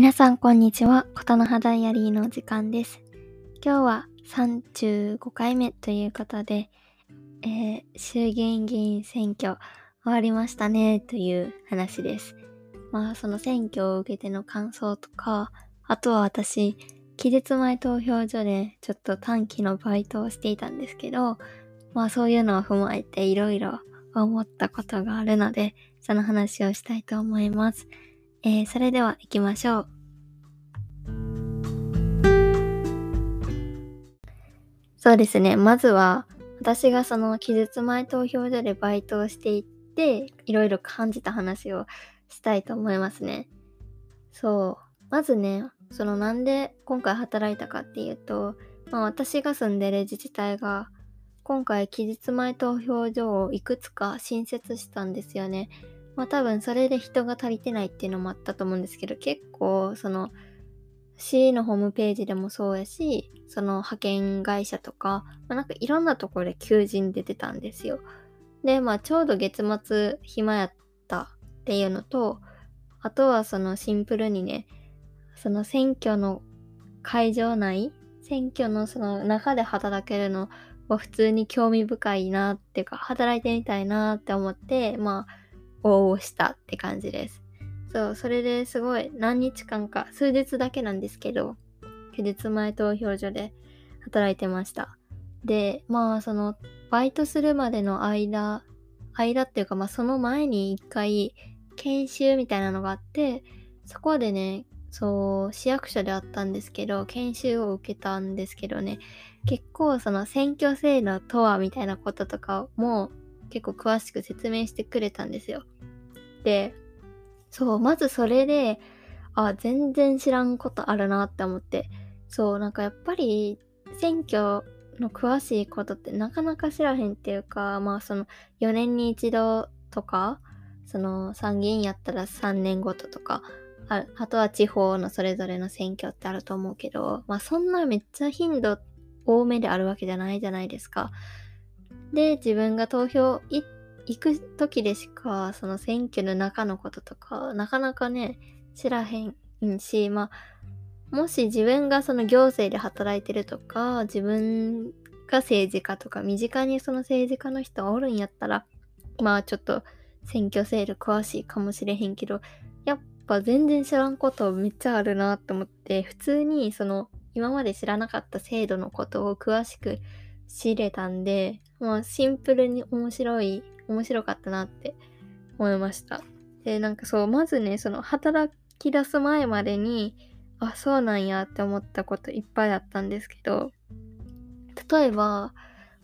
皆さんこんにちは。ことの葉ダイアリーの時間です。今日は35回目ということで、えー衆議院議員選挙終わりましたねという話です。まあその選挙を受けての感想とか、あとは私、期日前投票所でちょっと短期のバイトをしていたんですけど、まあそういうのを踏まえていろいろ思ったことがあるので、その話をしたいと思います。えーそれでは行きましょう。そうですね。まずは、私がその期日前投票所でバイトをしていって、いろいろ感じた話をしたいと思いますね。そう。まずね、そのなんで今回働いたかっていうと、まあ私が住んでる自治体が、今回期日前投票所をいくつか新設したんですよね。まあ多分それで人が足りてないっていうのもあったと思うんですけど、結構その市のホームページでもそうやし、その派遣会社とか、まあ、なんかいろんなところで求人出てたんですよ。で、まあちょうど月末暇やったっていうのと、あとはそのシンプルにね、その選挙の会場内、選挙のその中で働けるのは普通に興味深いなっていうか、働いてみたいなって思って、まあ応募したって感じです。そう、それですごい何日間か、数日だけなんですけど、期日前投票所で働いてました。で、まあその、バイトするまでの間、間っていうかまあその前に一回研修みたいなのがあって、そこでね、そう、市役所であったんですけど、研修を受けたんですけどね、結構その選挙制度とはみたいなこととかも結構詳しく説明してくれたんですよ。で、そう、まずそれで、あ、全然知らんことあるなって思って、そう、なんかやっぱり選挙の詳しいことってなかなか知らへんっていうか、まあその4年に一度とか、その参議院やったら3年ごととか、ああとは地方のそれぞれの選挙ってあると思うけど、まあそんなめっちゃ頻度多めであるわけじゃないじゃないですか。で、自分が投票行行く時でしか、その選挙の中のこととか、なかなかね、知らへんし、まあ、もし自分がその行政で働いてるとか、自分が政治家とか、身近にその政治家の人がおるんやったら、まあちょっと選挙制度詳しいかもしれへんけど、やっぱ全然知らんことめっちゃあるなって思って、普通にその今まで知らなかった制度のことを詳しく知れたんで、まあシンプルに面白い、面白かったなって思いました。で、なんかそう、まずね、その働き出す前までに、あ、そうなんやって思ったこといっぱいあったんですけど、例えば、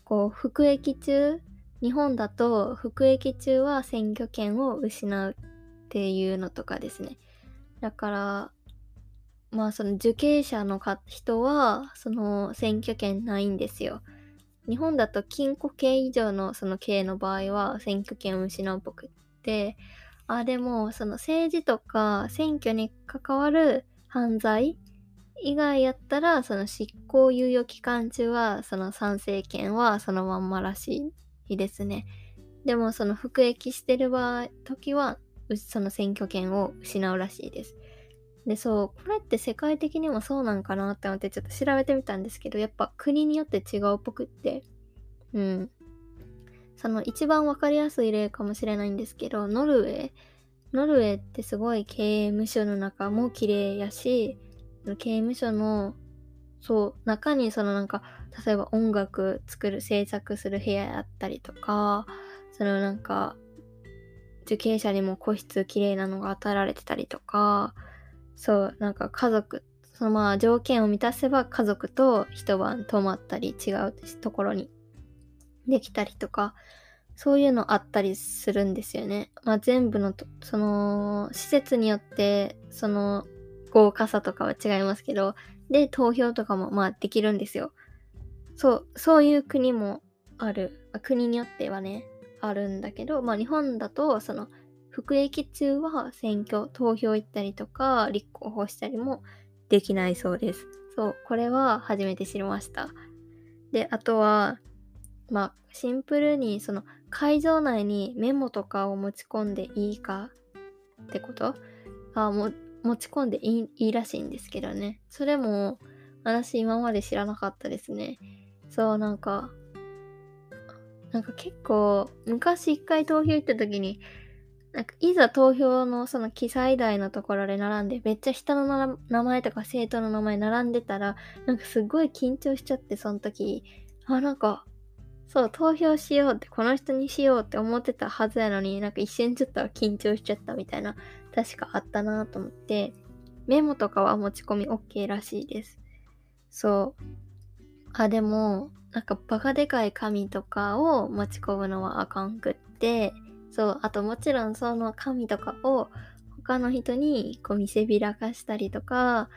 こう、服役中、日本だと服役中は選挙権を失うっていうのとかですね。だから、まあその受刑者の人は、その選挙権ないんですよ。日本だと禁錮刑以上のその刑の場合は選挙権を失うっぽくって、あ、でもその政治とか選挙に関わる犯罪以外やったら、その執行猶予期間中は、その参政権はそのまんまらしいですね。でもその服役してる場合、時は、その選挙権を失うらしいです。で、そう、これって世界的にもそうなんかなって思ってちょっと調べてみたんですけど、やっぱ国によって違うっぽくって、うん。その一番わかりやすい例かもしれないんですけど、ノルウェー。ノルウェーってすごい刑務所の中も綺麗やし、刑務所の、そう、中にそのなんか、例えば音楽作る、制作する部屋やったりとか、そのなんか、受刑者にも個室綺麗なのが与えられてたりとか、そう、なんか家族、そのまあ条件を満たせば家族と一晩泊まったり違うところにできたりとか、そういうのあったりするんですよね。まあ全部の、その、施設によって、その、豪華さとかは違いますけど、で、投票とかもまあできるんですよ。そう、そういう国もある。国によってはね、あるんだけど、まあ日本だと、その、服役中は選挙、投票行ったりとか、立候補したりもできないそうです。そう、これは初めて知りました。で、あとは、まあ、シンプルに、その、会場内にメモとかを持ち込んでいいかってこと？あも持ち込んでいいいいらしいんですけどね。それも私今まで知らなかったですね。そう、なんか、なんか結構昔一回投票行った時になんかいざ投票のその記載台のところで並んでめっちゃ人の名前とか生徒の名前並んでたらなんかすごい緊張しちゃってその時あなんかそう投票しようってこの人にしようって思ってたはずやのになんか一瞬ちょっと緊張しちゃったみたいな確かあったなと思ってメモとかは持ち込み OK らしいです。そう。あでもなんかバカでかい紙とかを持ち込むのはあかんくってそう、あともちろんその紙とかを他の人にこう見せびらかしたりとか、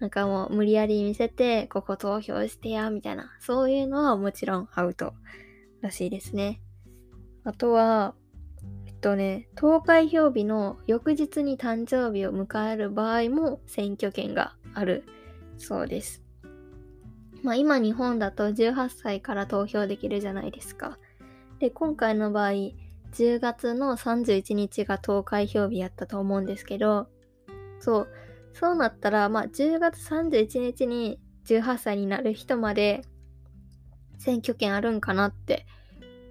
なんかもう無理やり見せて、ここ投票してや、みたいな、そういうのはもちろんアウトらしいですね。あとは、えっとね、投開票日の翌日に誕生日を迎える場合も選挙権があるそうです。まあ今日本だと18歳から投票できるじゃないですか。で、今回の場合、10月の31日が投開票日やったと思うんですけど、そう、そうなったら、まあ、10月31日に18歳になる人まで選挙権あるんかなって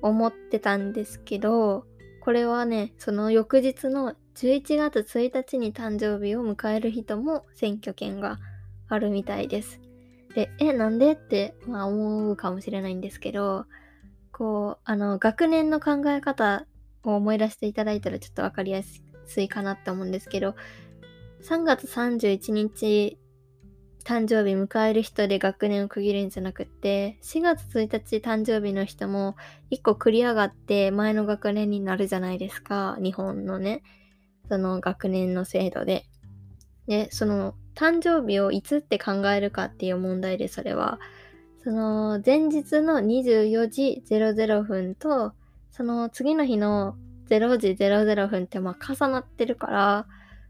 思ってたんですけど、これはね、その翌日の11月1日に誕生日を迎える人も選挙権があるみたいです。で、え、なんでって、まあ、思うかもしれないんですけど、こう、あの、学年の考え方を思い出していただいたらちょっとわかりやすいかなって思うんですけど、3月31日誕生日迎える人で学年を区切るんじゃなくて、4月1日誕生日の人も1個繰り上がって前の学年になるじゃないですか。日本のね、その学年の制度で。で、その誕生日をいつって考えるかっていう問題でそれは、その前日の24時00分とその次の日の0時00分ってまあ重なってるから、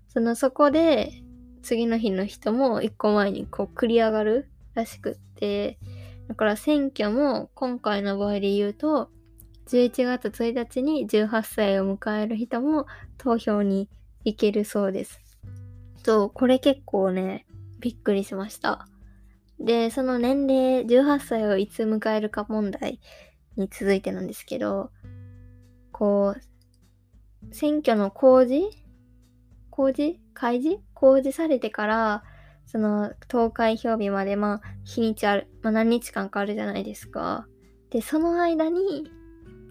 そのそこで次の日の人も一個前にこう繰り上がるらしくって、だから選挙も今回の場合で言うと、11月1日に18歳を迎える人も投票に行けるそうです。そう、これ結構ね、びっくりしました。で、その年齢18歳をいつ迎えるか問題に続いてなんですけど、こう、選挙の公示？公示？開示？公示されてから、その投開票日まで、まあ、日にちある、まあ、何日間かあるじゃないですか。で、その間に、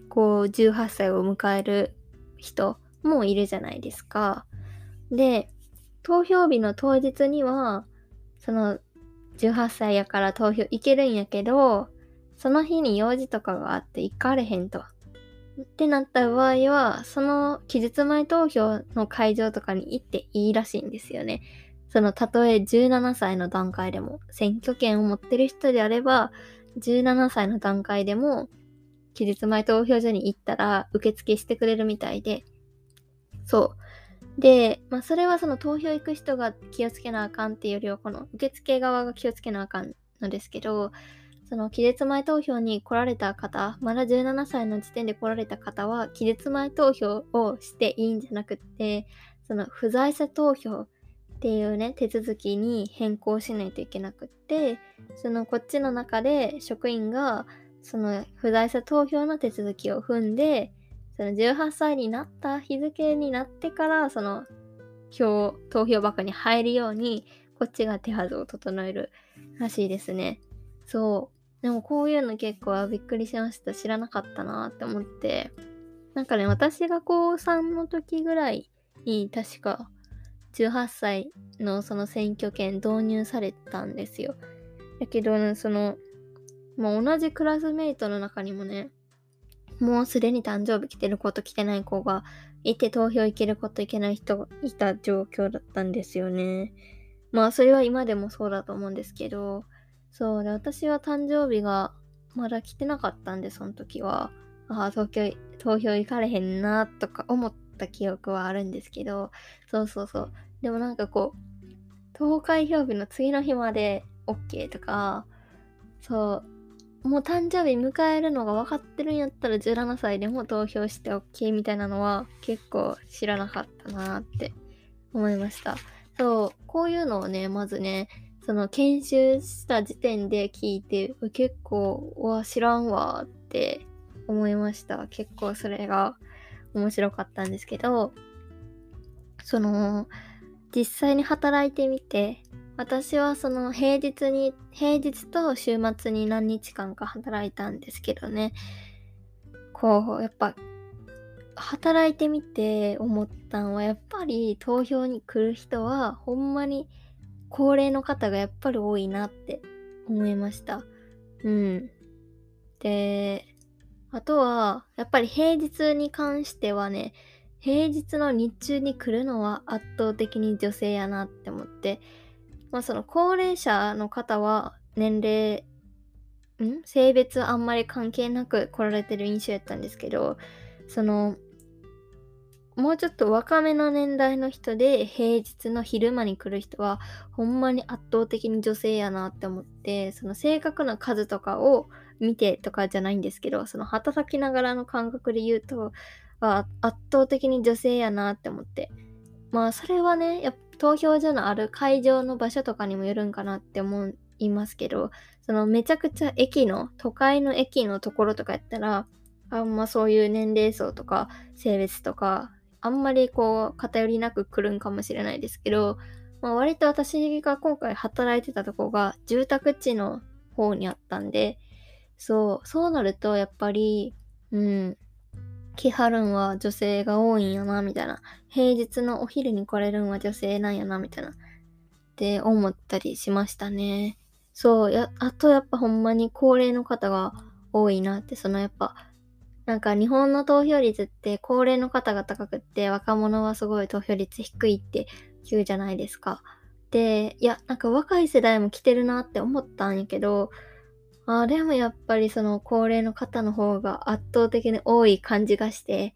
こう、18歳を迎える人もいるじゃないですか。で、投票日の当日には、その、18歳やから投票行けるんやけど、その日に用事とかがあって行かれへんと。ってなった場合は、その期日前投票の会場とかに行っていいらしいんですよね。その、たとえ17歳の段階でも、選挙権を持ってる人であれば、17歳の段階でも、期日前投票所に行ったら受付してくれるみたいで、そう。で、まあ、それはその投票行く人が気をつけなあかんっていうよりは、この受付側が気をつけなあかんのですけど、その期日前投票に来られた方、まだ17歳の時点で来られた方は、期日前投票をしていいんじゃなくって、その不在者投票っていうね、手続きに変更しないといけなくって、そのこっちの中で職員が、その不在者投票の手続きを踏んで、その18歳になった日付になってから、その票、投票箱に入るように、こっちが手はずを整えるらしいですね。そう。でもこういうの結構びっくりしました。知らなかったなって思って。なんかね、私が高3の時ぐらいに確か18歳のその選挙権導入されたんですよ。だけど、ね、その、もう同じクラスメイトの中にもね、もうすでに誕生日来てる子と来てない子がいて投票行ける子と行けない人がいた状況だったんですよね。まあそれは今でもそうだと思うんですけど、そうで、私は誕生日がまだ来てなかったんで、その時は。ああ、東京、投票行かれへんな、とか思った記憶はあるんですけど、そうそうそう。でもなんかこう、投開票日の次の日まで OK とか、そう、もう誕生日迎えるのが分かってるんやったら17歳でも投票して OK みたいなのは結構知らなかったなって思いました。そう、こういうのをね、まずね、その研修した時点で聞いて、結構、わ、知らんわって思いました。結構それが面白かったんですけど、その、実際に働いてみて、私はその平日に、平日と週末に何日間か働いたんですけどね、こう、やっぱ、働いてみて思ったんは、やっぱり投票に来る人は、ほんまに高齢の方がやっぱり多いなって思いました。うん。で、あとは、やっぱり平日に関してはね、平日の日中に来るのは圧倒的に女性やなって思って、まあその高齢者の方は年齢、ん？性別あんまり関係なく来られてる印象やったんですけど、その、もうちょっと若めの年代の人で平日の昼間に来る人はほんまに圧倒的に女性やなって思ってその正確な数とかを見てとかじゃないんですけどその働きながらの感覚で言うと圧倒的に女性やなって思って。まあそれはねや投票所のある会場の場所とかにもよるんかなって思いますけどそのめちゃくちゃ駅の都会の駅のところとかやったらあんまそういう年齢層とか性別とかあんまりこう偏りなく来るんかもしれないですけど、まあ、割と私が今回働いてたとこが住宅地の方にあったんで、そう、そうなるとやっぱり、うん、来はるんは女性が多いんやな、みたいな。平日のお昼に来れるんは女性なんやな、みたいな。って思ったりしましたね。そう、や、あとやっぱほんまに高齢の方が多いなって、そのやっぱなんか日本の投票率って高齢の方が高くって若者はすごい投票率低いって言うじゃないですか。で、いや、なんか若い世代も来てるなって思ったんやけど、あでもやっぱりその高齢の方の方が圧倒的に多い感じがして、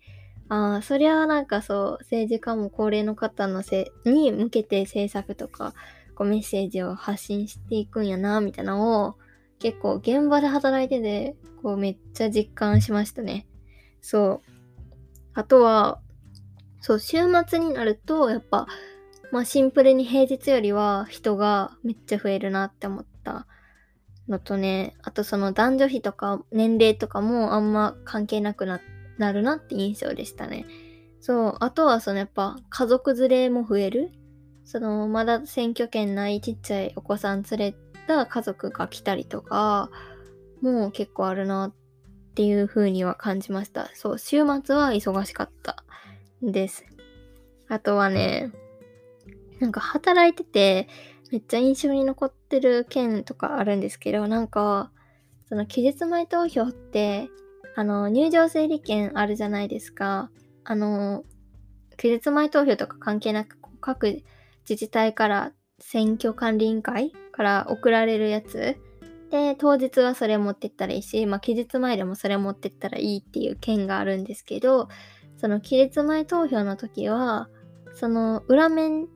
ああ、そりゃなんかそう、政治家も高齢の方のせに向けて政策とか、こうメッセージを発信していくんやな、みたいなのを結構現場で働いてて、こうめっちゃ実感しましたね。そう。あとは、そう、週末になると、やっぱ、まあシンプルに平日よりは人がめっちゃ増えるなって思ったのとね、あとその男女比とか年齢とかもあんま関係なくなるなって印象でしたね。そう、あとはそのやっぱ家族連れも増える。そのまだ選挙権ないちっちゃいお子さん連れた家族が来たりとか、もう結構あるなっていう風には感じました。そう、週末は忙しかったです。あとはね、なんか働いてて、めっちゃ印象に残ってる件とかあるんですけど、なんか、その期日前投票って、あの、入場整理券あるじゃないですか。あの、期日前投票とか関係なく、各自治体から選挙管理委員会から送られるやつ。で当日はそれ持ってったらいいし、まあ、期日前でもそれ持ってったらいいっていう件があるんですけどその期日前投票の時はその裏面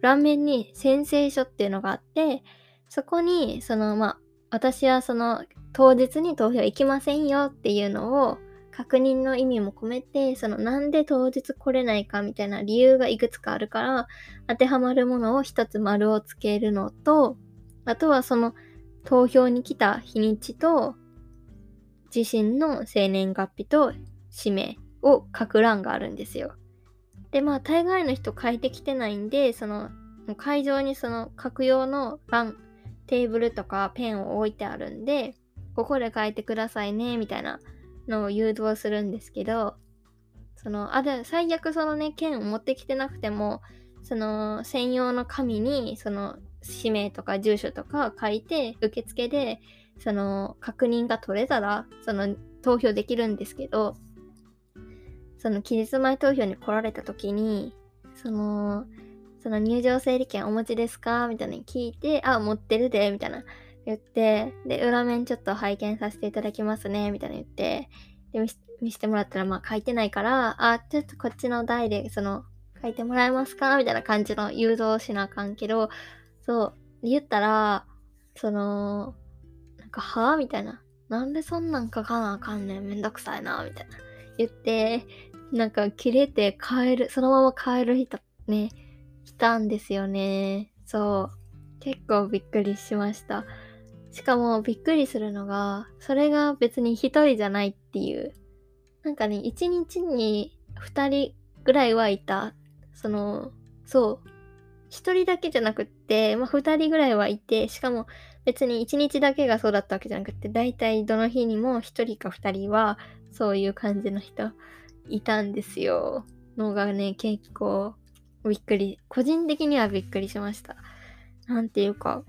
裏面に宣誓書っていうのがあってそこにそのまあ私はその当日に投票行きませんよっていうのを確認の意味も込めて、そのなんで当日来れないかみたいな理由がいくつかあるから、当てはまるものを一つ丸をつけるのと、あとはその投票に来た日にちと、自身の生年月日と氏名を書く欄があるんですよ。で、まあ大概の人書いてきてないんで、その会場にその書く用の欄、テーブルとかペンを置いてあるんで、ここで書いてくださいね、みたいなのを誘導するんですけど、その、あ、最悪そのね、剣を持ってきてなくても、その専用の紙に、その氏名とか住所とか書いて、受付で、その確認が取れたら、その投票できるんですけど、その期日前投票に来られた時に、その、その入場整理券お持ちですか？みたいなに聞いて、あ、持ってるで、みたいな。言って、で、裏面ちょっと拝見させていただきますね、みたいな言って、で、見見せてもらったら、まあ書いてないから、あ、ちょっとこっちの台で、その、書いてもらえますか？みたいな感じの誘導しなあかんけど、そう、言ったら、その、なんか、は？ぁみたいな。なんでそんなん書かなあかんねん、めんどくさいな、みたいな。言って、なんか、切れて帰る、そのまま帰る人ね、来たんですよね。そう。結構びっくりしました。しかもびっくりするのが、それが別に一人じゃないっていう。なんかね、一日に二人ぐらいはいた。その、そう。一人だけじゃなくって、まあ二人ぐらいはいて、しかも別に一日だけがそうだったわけじゃなくて、だいたいどの日にも一人か二人はそういう感じの人いたんですよ。のがね、結構びっくり、個人的にはびっくりしました。なんていうか、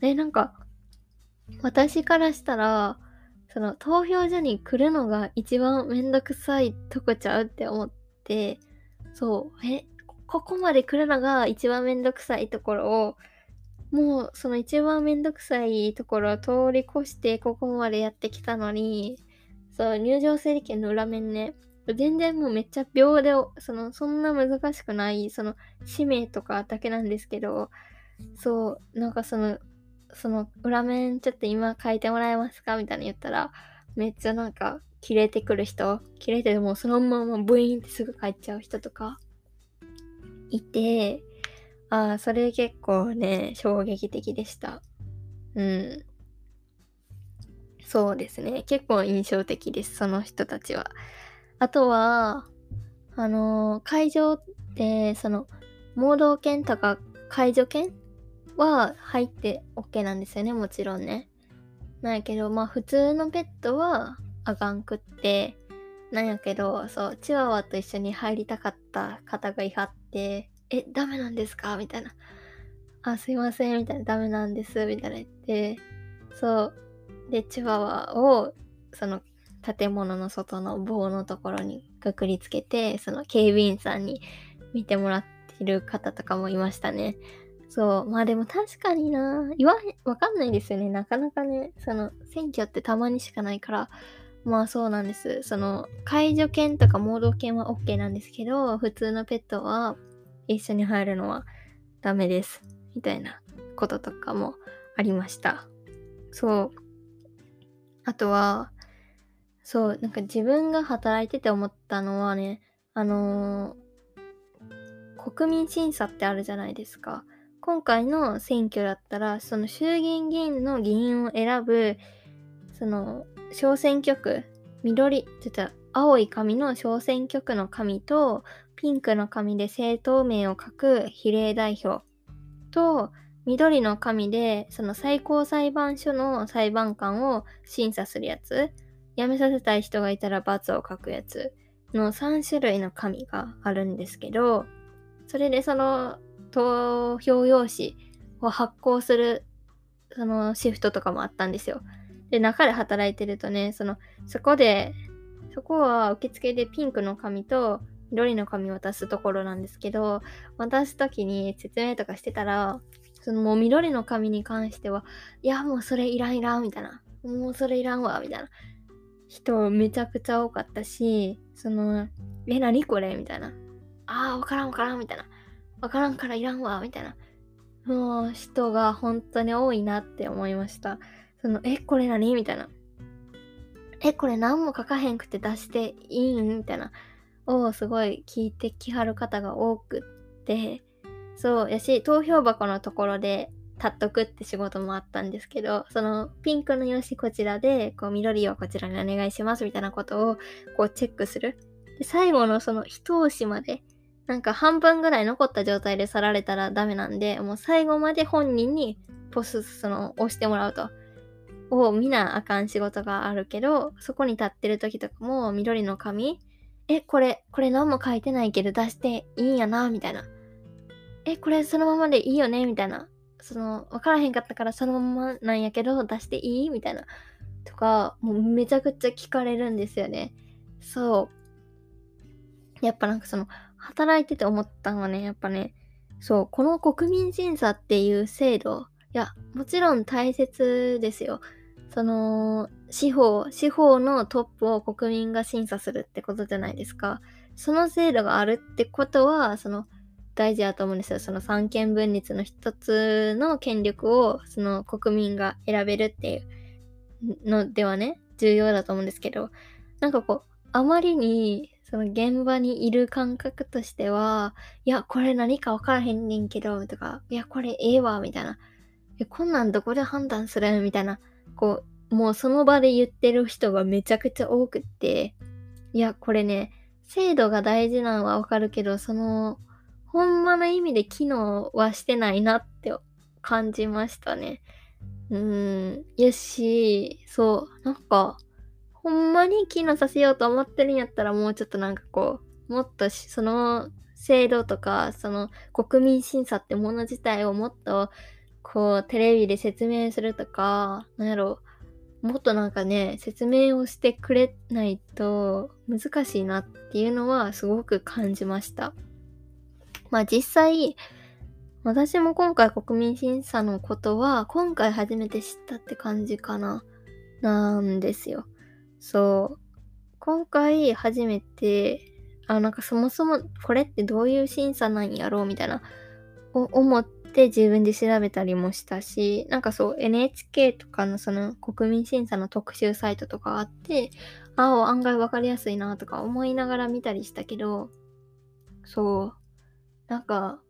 え、なんか、私からしたら、その投票所に来るのが一番めんどくさいとこちゃうって思って、そう、え、ここまで来るのが一番めんどくさいところを、もうその一番めんどくさいところを通り越してここまでやってきたのに、そう、入場整理券の裏面ね、全然もうめっちゃ秒で、その、そんな難しくない、その、氏名とかだけなんですけど、そう、なんかその、その、裏面ちょっと今書いてもらえますかみたいな言ったら、めっちゃなんか、切れてくる人、切れてもうそのままブイーンってすぐ帰っちゃう人とか、いて、ああ、それ結構ね、衝撃的でした。うん。そうですね。結構印象的です、その人たちは。あとは、あのー、会場って、その、盲導犬とか介助犬は入って OK なんですよね、もちろんね。なんやけど、まあ普通のペットはあかんくって、なんやけど、そう、チワワと一緒に入りたかった方がいはって、え、ダメなんですか？みたいな。あ、すいません、みたいな、ダメなんです、みたいな言って、そう。で、チワワを、その、建物の外の棒のところにくくりつけて、その警備員さんに見てもらってる方とかもいましたね。そう。まあでも確かにな言わへん、わかんないですよね。なかなかね、その、選挙ってたまにしかないから、まあそうなんです。その、介助犬とか盲導犬は OK なんですけど、普通のペットは一緒に入るのはダメです。みたいなこととかもありました。そう。あとは、そう、なんか自分が働いてて思ったのはね、あのー、国民審査ってあるじゃないですか。今回の選挙だったら、その衆議院議員の議員を選ぶ、その、小選挙区、緑、ちょっと青い紙の小選挙区の紙と、ピンクの紙で政党名を書く比例代表と、緑の紙でその最高裁判所の裁判官を審査するやつ辞めさせたい人がいたら罰を書くやつの3種類の紙があるんですけど、それでその投票用紙を発行するそのシフトとかもあったんですよ。で、中で働いてるとね、その、そこで、そこは受付でピンクの紙と緑の紙を渡すところなんですけど、渡す時に説明とかしてたら、そのもう緑の紙に関しては、いや、もうそれいらんいらん、みたいな。もうそれいらんわ、みたいな。人めちゃくちゃ多かったし、その、え、なにこれ？みたいな。ああ、わからんわからんみたいな。わからんからいらんわみたいな。もう人が本当に多いなって思いました。その、え、これ何？みたいな。え、これ何も書かへんくて出していいん？みたいな。をすごい聞いてきはる方が多くって、そうやし、投票箱のところで立っとくって仕事もあったんですけど、そのピンクの用紙こちらで、こう緑をこちらにお願いしますみたいなことをこうチェックする。で最後のその一押しまで、なんか半分ぐらい残った状態で去られたらダメなんで、もう最後まで本人にポスその押してもらうと。を見なあかん仕事があるけど、そこに立ってる時とかも緑の紙、え、これ、これ何も書いてないけど出していいんやな、みたいな。え、これそのままでいいよねみたいな。その、わからへんかったからそのままなんやけど出していい？みたいな。とか、もうめちゃくちゃ聞かれるんですよね。そう。やっぱなんかその、働いてて思ったのはね、やっぱね、そう、この国民審査っていう制度、いや、もちろん大切ですよ。その、司法、司法のトップを国民が審査するってことじゃないですか。その制度があるってことは、その、大事だと思うんですよ。その三権分立の一つの権力をその国民が選べるっていうのではね、重要だと思うんですけど、なんかこう、あまりにその現場にいる感覚としては、いや、これ何かわからへんねんけど、とか、いや、これええわ、みたいな。え、こんなんどこで判断するみたいな。こう、もうその場で言ってる人がめちゃくちゃ多くって、いや、これね、制度が大事なのはわかるけど、その、ほんまの意味で機能はしてないなって感じましたね。うーん。よし、そう、なんか、ほんまに機能させようと思ってるんやったらもうちょっとなんかこう、もっとその制度とか、その国民審査ってもの自体をもっとこうテレビで説明するとか、なんやろ、もっとなんかね、説明をしてくれないと難しいなっていうのはすごく感じました。まあ実際、私も今回国民審査のことは今回初めて知ったって感じかな。なんですよ。そう。今回初めて、あ、なんかそもそもこれってどういう審査なんやろうみたいな、思って自分で調べたりもしたし、なんかそう NHK とかのその国民審査の特集サイトとかあって、あ、案外わかりやすいなとか思いながら見たりしたけど、そう。なんか、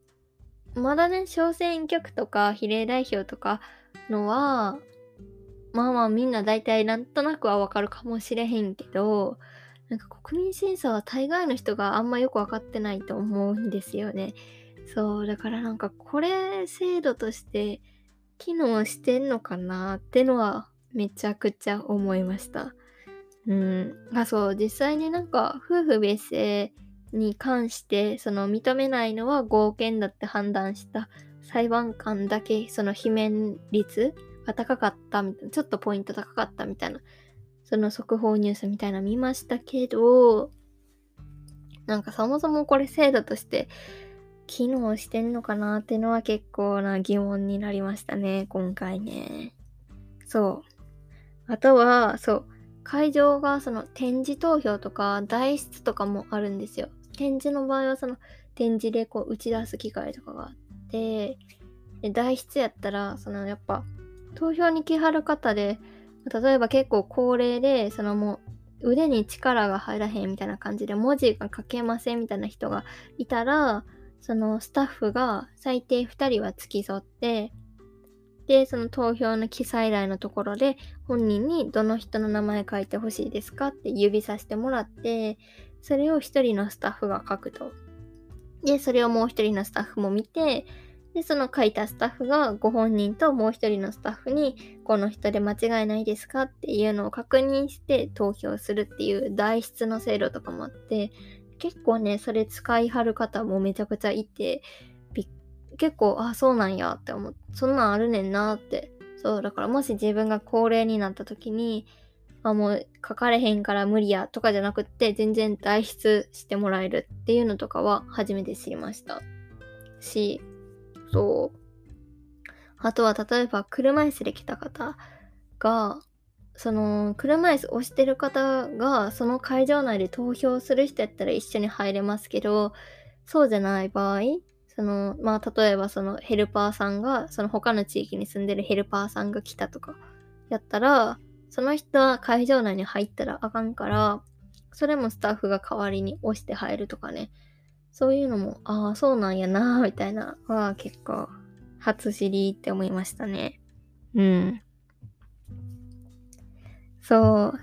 まだね、小選挙区とか比例代表とかのは、まあまあみんな大体なんとなくはわかるかもしれへんけど、なんか国民審査は大概の人があんまよくわかってないと思うんですよね。そう、だからなんかこれ制度として機能してんのかなってのはめちゃくちゃ思いました。うん。あ、そう、実際になんか夫婦別姓に関してその認めないのは合憲だって判断した裁判官だけその罷免率が高かったみたいな、ちょっとポイント高かったみたいな、その速報ニュースみたいな見ましたけど、なんかそもそもこれ制度として機能してんのかなっていうのは結構な疑問になりましたね、今回ね。そう。あとは、そう、会場がその展示投票とか代筆とかもあるんですよ。展示の場合はその展示でこう打ち出す機会とかがあって、で代筆やったら、そのやっぱ投票に来はる方で、例えば結構高齢で、そのもう腕に力が入らへんみたいな感じで文字が書けませんみたいな人がいたら、そのスタッフが最低2人は付き添って、で、その投票の記載欄のところで本人にどの人の名前書いてほしいですかって指さしてもらって、それを1人のスタッフが書くと。で、それをもう1人のスタッフも見て、で、その書いたスタッフがご本人ともう一人のスタッフに、この人で間違いないですかっていうのを確認して投票するっていう代筆の制度とかもあって、結構ね、それ使いはる方もめちゃくちゃいて、結構、あ、そうなんやって思って、そんなんあるねんなって。そう、だからもし自分が高齢になった時に、あ、もう書かれへんから無理やとかじゃなくって、全然代筆してもらえるっていうのとかは初めて知りました。し、そう。あとは例えば車椅子で来た方が、その車椅子押してる方がその会場内で投票する人やったら一緒に入れますけど、そうじゃない場合、そのまあ例えばそのヘルパーさんが、その他の地域に住んでるヘルパーさんが来たとかやったら、その人は会場内に入ったらあかんから、それもスタッフが代わりに押して入るとかね。そういうのも、ああ、そうなんやな、みたいなは結構初知りって思いましたね。うん。そう。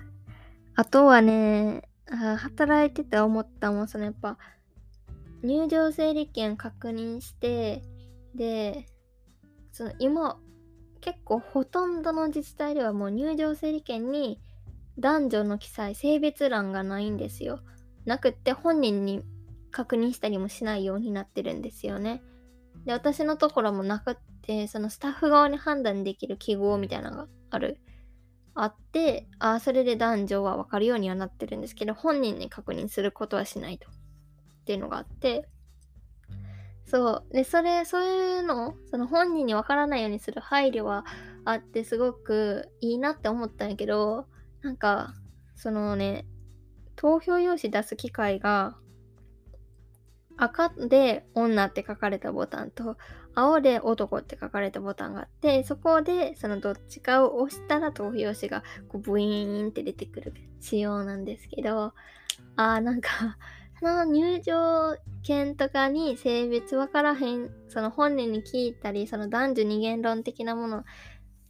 あとはね、あ働いてて思ったもん、そのやっぱ、入場整理券確認して、で、その今、結構ほとんどの自治体ではもう入場整理券に男女の記載、性別欄がないんですよ。なくって本人に確認したりもしないようになってるんですよね。で、私のところもなくって、そのスタッフ側に判断できる記号みたいなのがある。あって、あそれで男女は分かるようにはなってるんですけど、本人に確認することはしないと。っていうのがあって、そう。で、それ、そういうの、その本人に分からないようにする配慮はあって、すごくいいなって思ったんやけど、なんか、そのね、投票用紙出す機会が赤で女って書かれたボタンと青で男って書かれたボタンがあってそこでそのどっちかを押したら投票紙がこうブイーンって出てくる仕様なんですけどあーなんか その入場券とかに性別分からへんその本人に聞いたりその男女二元論的なもの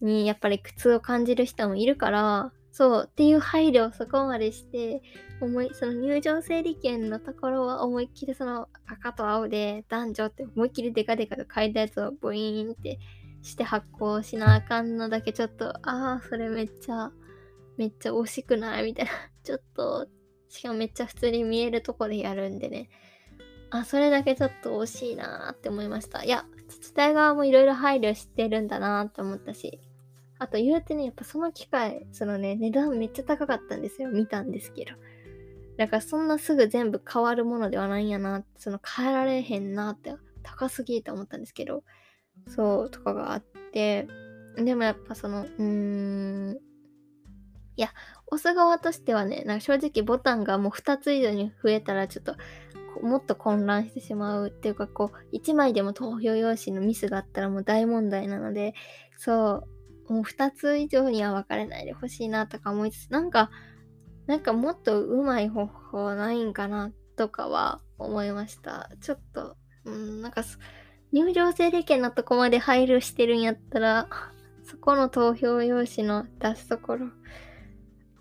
にやっぱり苦痛を感じる人もいるからそうっていう配慮をそこまでして思いその入場整理券のところは思いっきりその赤と青で男女って思いっきりデカデカと書いたやつをブイーンってして発行しなあかんのだけちょっとああそれめっちゃめっちゃ惜しくないみたいな ちょっとしかもめっちゃ普通に見えるとこでやるんでねあそれだけちょっと惜しいなーって思いましたいや自治体側もいろいろ配慮してるんだなーって思ったしあと言うてね、やっぱその機械、そのね、値段めっちゃ高かったんですよ。見たんですけど。だからそんなすぐ全部変わるものではないんやな、その変えられへんなって高すぎと思ったんですけど、そうとかがあって、でもやっぱその、うーん、いや、押す側としてはね、なんか正直ボタンがもう2つ以上に増えたらちょっともっと混乱してしまうっていうかこう1枚でも投票用紙のミスがあったらもう大問題なのでそうもう2つ以上には分かれないでほしいなとか思いつつ、なんか、なんかもっとうまい方法ないんかなとかは思いました。ちょっと、うん、なんか、入場整理券のとこまで配慮してるんやったら、そこの投票用紙の出すところ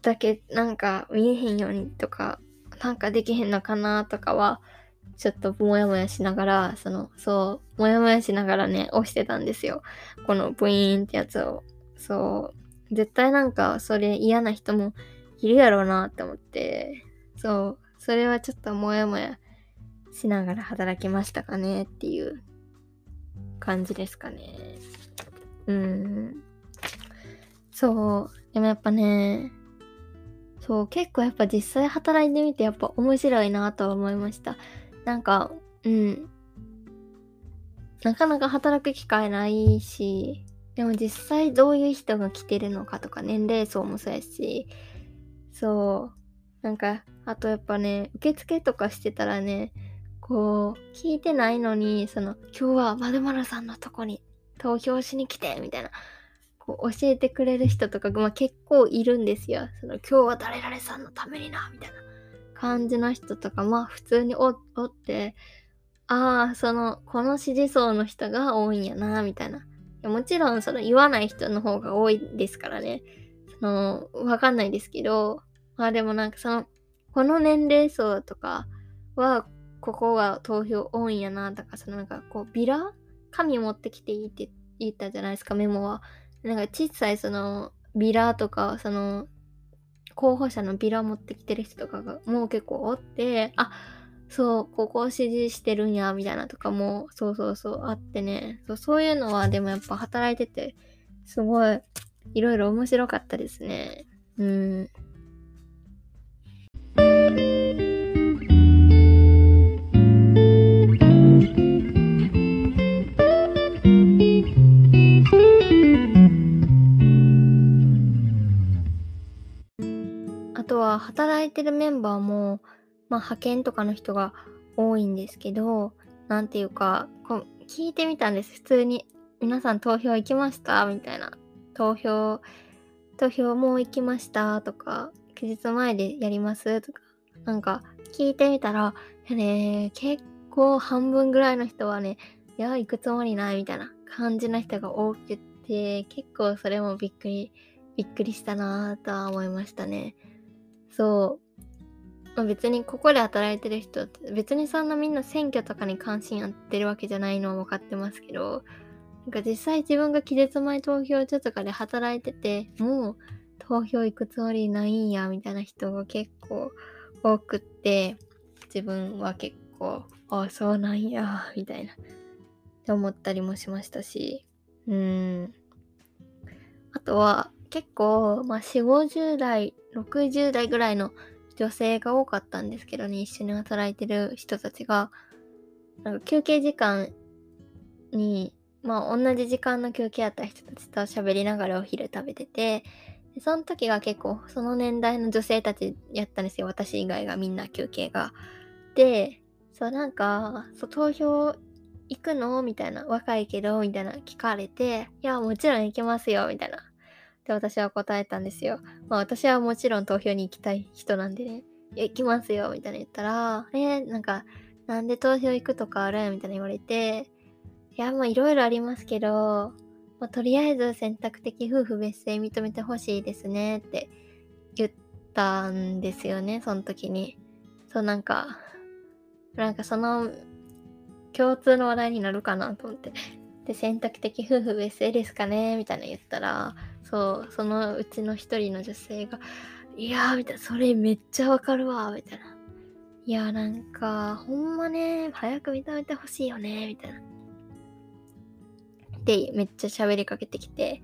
だけなんか見えへんようにとか、なんかできへんのかなとかは、ちょっともやもやしながら、その、そう、もやもやしながらね、押してたんですよ。このブイーンってやつを。そう、絶対なんかそれ嫌な人もいるやろうなって思って、そう、それはちょっともやもやしながら働きましたかねっていう感じですかね。うん。そう、でもやっぱね、そう、結構やっぱ実際働いてみてやっぱ面白いなとは思いました。なんか、うん。なかなか働く機会ないし、でも実際どういう人が来てるのかとか年齢層もそうやし、そう。なんか、あとやっぱね、受付とかしてたらね、こう、聞いてないのに、その、今日はまるさんのとこに投票しに来て、みたいな、こう、教えてくれる人とかが、まあ、結構いるんですよ。その、今日は誰々さんのためにな、みたいな感じの人とか、まあ、普通におおって、ああ、その、この支持層の人が多いんやな、みたいな。いやもちろんその言わない人の方が多いですからね。その、わかんないですけど、まあでもなんかその、この年齢層とかは、ここが投票多いんやなとか、そのなんかこう、ビラ紙持ってきていいって言ったじゃないですか、メモは。なんか小さいその、ビラとか、その、候補者のビラ持ってきてる人とかがもう結構おって、あ、そう、ここを支持してるんや、みたいなとかも、そうそうそう、あってね。そうそういうのは、でもやっぱ働いてて、すごい、いろいろ面白かったですね。うん。あとは働いてるメンバーもまあ、派遣とかの人が多いんですけど、なんていうか、こう聞いてみたんです。普通に。皆さん投票行きました？みたいな。投票、投票もう行きました？とか、期日前でやります？とか、なんか聞いてみたら、ね、結構半分ぐらいの人はね、いや、行くつもりないみたいな感じの人が多くて、結構それもびっくり、びっくりしたなぁとは思いましたね。そう。まあ、別にここで働いてる人別にそんなみんな選挙とかに関心やってるわけじゃないのは分かってますけどなんか実際自分が期日前投票所とかで働いててもう投票行くつもりないんやみたいな人が結構多くって自分は結構あそうなんやみたいな。って思ったりもしましたし。うん。あとは結構まあ4 5 0代60代ぐらいの女性が多かったんですけどね、一緒に働いてる人たちが、なんか休憩時間に、まあ同じ時間の休憩あった人たちと喋りながらお昼食べてて、でその時が結構その年代の女性たちやったんですよ。私以外がみんな休憩が。で、そう、なんか、そう、投票行くの？みたいな。若いけど？みたいな聞かれて、いや、もちろん行きますよみたいな。で、私は答えたんですよ。まあ、私はもちろん投票に行きたい人なんでね。いや、行きますよみたいな言ったら、えー、なんか、なんで投票行くとかある？みたいな言われて、いや、まあ、いろいろありますけど、まあ、とりあえず選択的夫婦別姓認めてほしいですねって言ったんですよね、その時に。そう、なんか、なんかその共通の話題になるかなと思って。で、選択的夫婦別姓ですかねみたいな言ったら、そう、そのうちの一人の女性が、いやー、みたいな、それめっちゃわかるわ、みたいな。いやー、なんか、ほんまね、早く認めてほしいよね、みたいな。で、めっちゃ喋りかけてきて、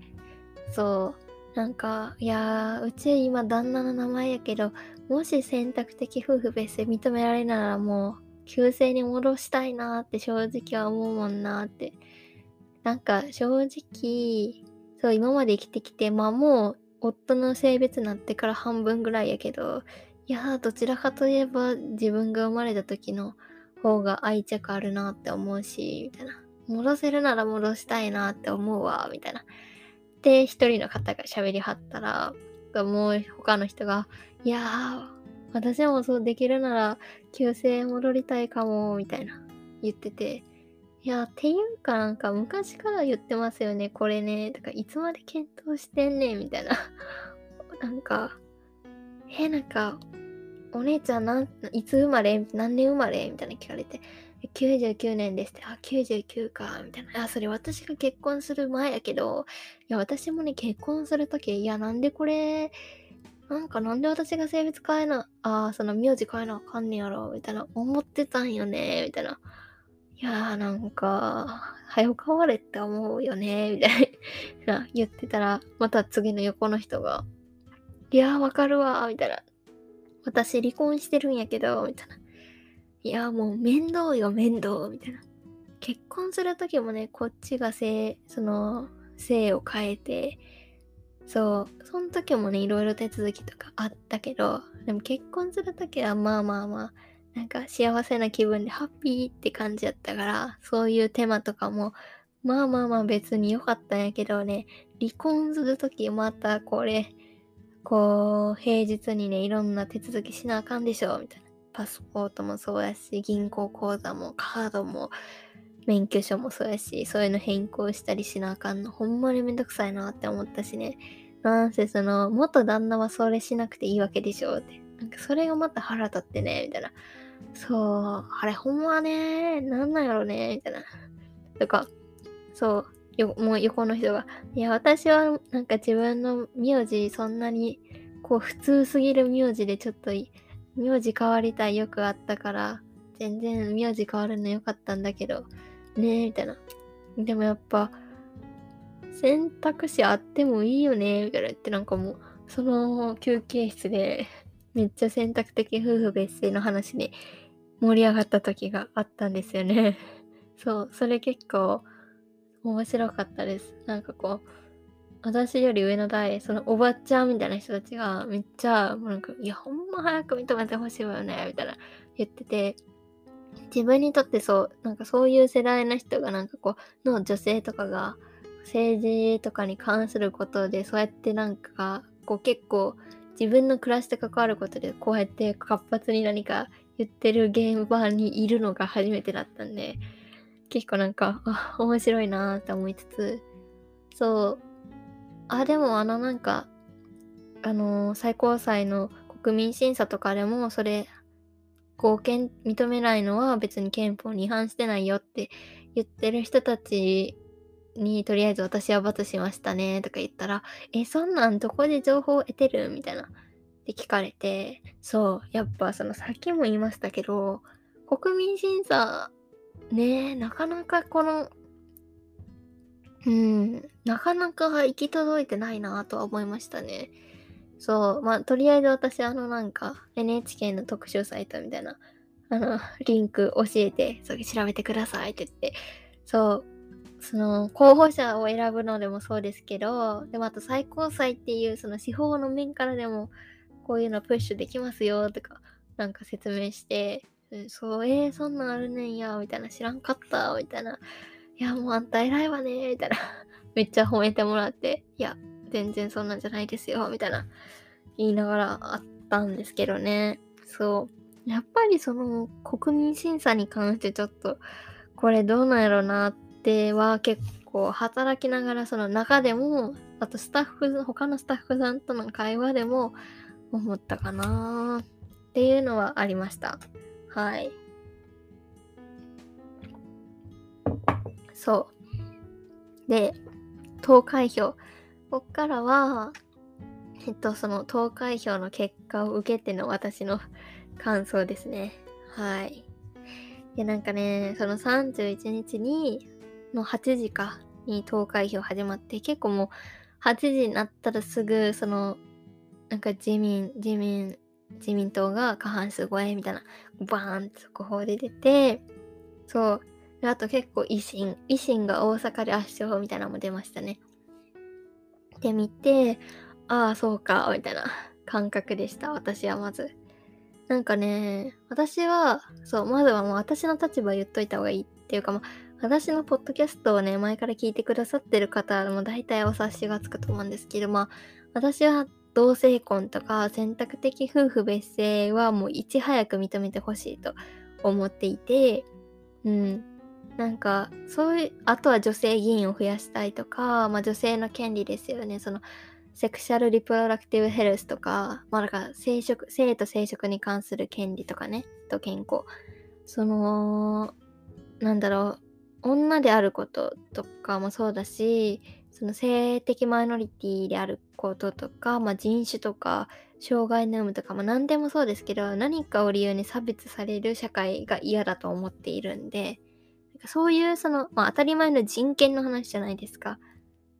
そう、なんか、いや、うち今旦那の名前やけど、もし選択的夫婦別姓認められならもう、旧姓に戻したいなって正直は思うもんなって。なんか正直、そう、今まで生きてきて、まあもう夫の性別になってから半分ぐらいやけど、いやどちらかといえば自分が生まれた時の方が愛着あるなって思うし、みたいな。戻せるなら戻したいなって思うわ、みたいな。で、一人の方が喋りはったら、もう他の人が、いやー、私もそうできるなら、旧姓戻りたいかも、みたいな言ってて、いや、っていうかなんか昔から言ってますよね、これね、とか、いつまで検討してんねん、みたいな。なんか、え、なんか、お姉ちゃんなん、いつ生まれ何年生まれみたいな聞かれて、99年ですって、あ、99か、みたいな。あ、それ私が結婚する前やけど、いや、私もね、結婚するとき、いや、なんでこれ、なんかなんで私が性別変えな、ああ、その名字変えなあかんねやろ、みたいな、思ってたんよね、みたいな。いやなんか、早く変われって思うよね、みたいな 言ってたら、また次の横の人が、いやわかるわ、みたいな。私離婚してるんやけど、みたいな。いやもう面倒よ、面倒、みたいな。結婚するときもね、こっちが性、その、性を変えて、そう、その時もね、いろいろ手続きとかあったけど、でも結婚する時はまあまあまあ、なんか幸せな気分でハッピーって感じやったから、そういう手間とかも、まあまあまあ別に良かったんやけどね、離婚する時またこれ、こう、平日にね、いろんな手続きしなあかんでしょ、みたいな。パスポートもそうやし、銀行口座もカードも、免許証もそうやし、そういうの変更したりしなあかんの、ほんまにめんどくさいなって思ったしね。なんせその、元旦那はそれしなくていいわけでしょって。なんかそれがまた腹立ってね、みたいな。そう、あれほんまね、なんなんやろね、みたいな。とか、そう、よもう横の人が、いや、私はなんか自分の名字そんなに、こう普通すぎる名字でちょっと、名字変わりたいよくあったから、全然名字変わるのよかったんだけど、ねえ、みたいな。でもやっぱ、選択肢あってもいいよね、みたいなってなんかもう、その休憩室でめっちゃ選択的夫婦別姓の話に盛り上がった時があったんですよね。そう、それ結構面白かったです。なんかこう、私より上の代、そのおばちゃんみたいな人たちがめっちゃ、もうなんか、いや、ほんま早く認めてほしいわよね、みたいな言ってて、自分にとってそう、なんかそういう世代の人がなんかこう、の女性とかが、政治とかに関することでそうやってなんかこう結構自分の暮らしと関わることでこうやって活発に何か言ってる現場にいるのが初めてだったんで結構なんかあ面白いなーって思いつつそう。あでもあのなんかあのー、最高裁の国民審査とかでもそれ合憲認めないのは別に憲法に違反してないよって言ってる人たちにとりあえず私は罰しましたねとか言ったら、え、そんなんどこで情報を得てるみたいな。って聞かれて、そう、やっぱそのさっきも言いましたけど、国民審査、ねなかなかこの、うん、なかなか行き届いてないなとは思いましたね。そう、まあ、とりあえず私あのなんか NHK の特集サイトみたいな、あの、リンク教えて、それ調べてくださいって言って、そう、その候補者を選ぶのでもそうですけど、でもあと最高裁っていうその司法の面からでもこういうのプッシュできますよとかなんか説明して、そう、えー、そんなんあるねんや、みたいな、知らんかった、みたいな。いや、もうあんた偉いわね、みたいな。めっちゃ褒めてもらって、いや、全然そんなんじゃないですよ、みたいな。言いながらあったんですけどね。そう。やっぱりその国民審査に関してちょっと、これどうなんやろなっては結構働きながらその中でも、あとスタッフ、他のスタッフさんとの会話でも思ったかなっていうのはありました。はい。そう。で、投開票。こっからは、えっと、その投開票の結果を受けての私の感想ですね。はい。で、なんかね、その31日に、の8時か、に投開票始まって、結構もう8時になったらすぐ、その、なんか自民、自民、自民党が過半数超えみたいな、バーンって速報で出て、そう。あと結構維新、維新が大阪で圧勝みたいなのも出ましたね。で見て、ああ、そうか、みたいな感覚でした。私はまず。なんかね、私は、そう、まずはもう私の立場言っといた方がいいっていうか、まあ、私のポッドキャストをね、前から聞いてくださってる方も大体お察しがつくと思うんですけど、まあ、私は同性婚とか選択的夫婦別姓はもういち早く認めてほしいと思っていて、うん。なんか、そういう、あとは女性議員を増やしたいとか、まあ女性の権利ですよね。その、セクシャルリプロダクティブヘルスとか、まあだか生殖、性と生殖に関する権利とかね、と健康。その、なんだろう、女であることとかもそうだし、その性的マイノリティであることとか、まあ、人種とか障害の有無とか、まあ、何でもそうですけど何かを理由に差別される社会が嫌だと思っているんでそういうその、まあ、当たり前の人権の話じゃないですか。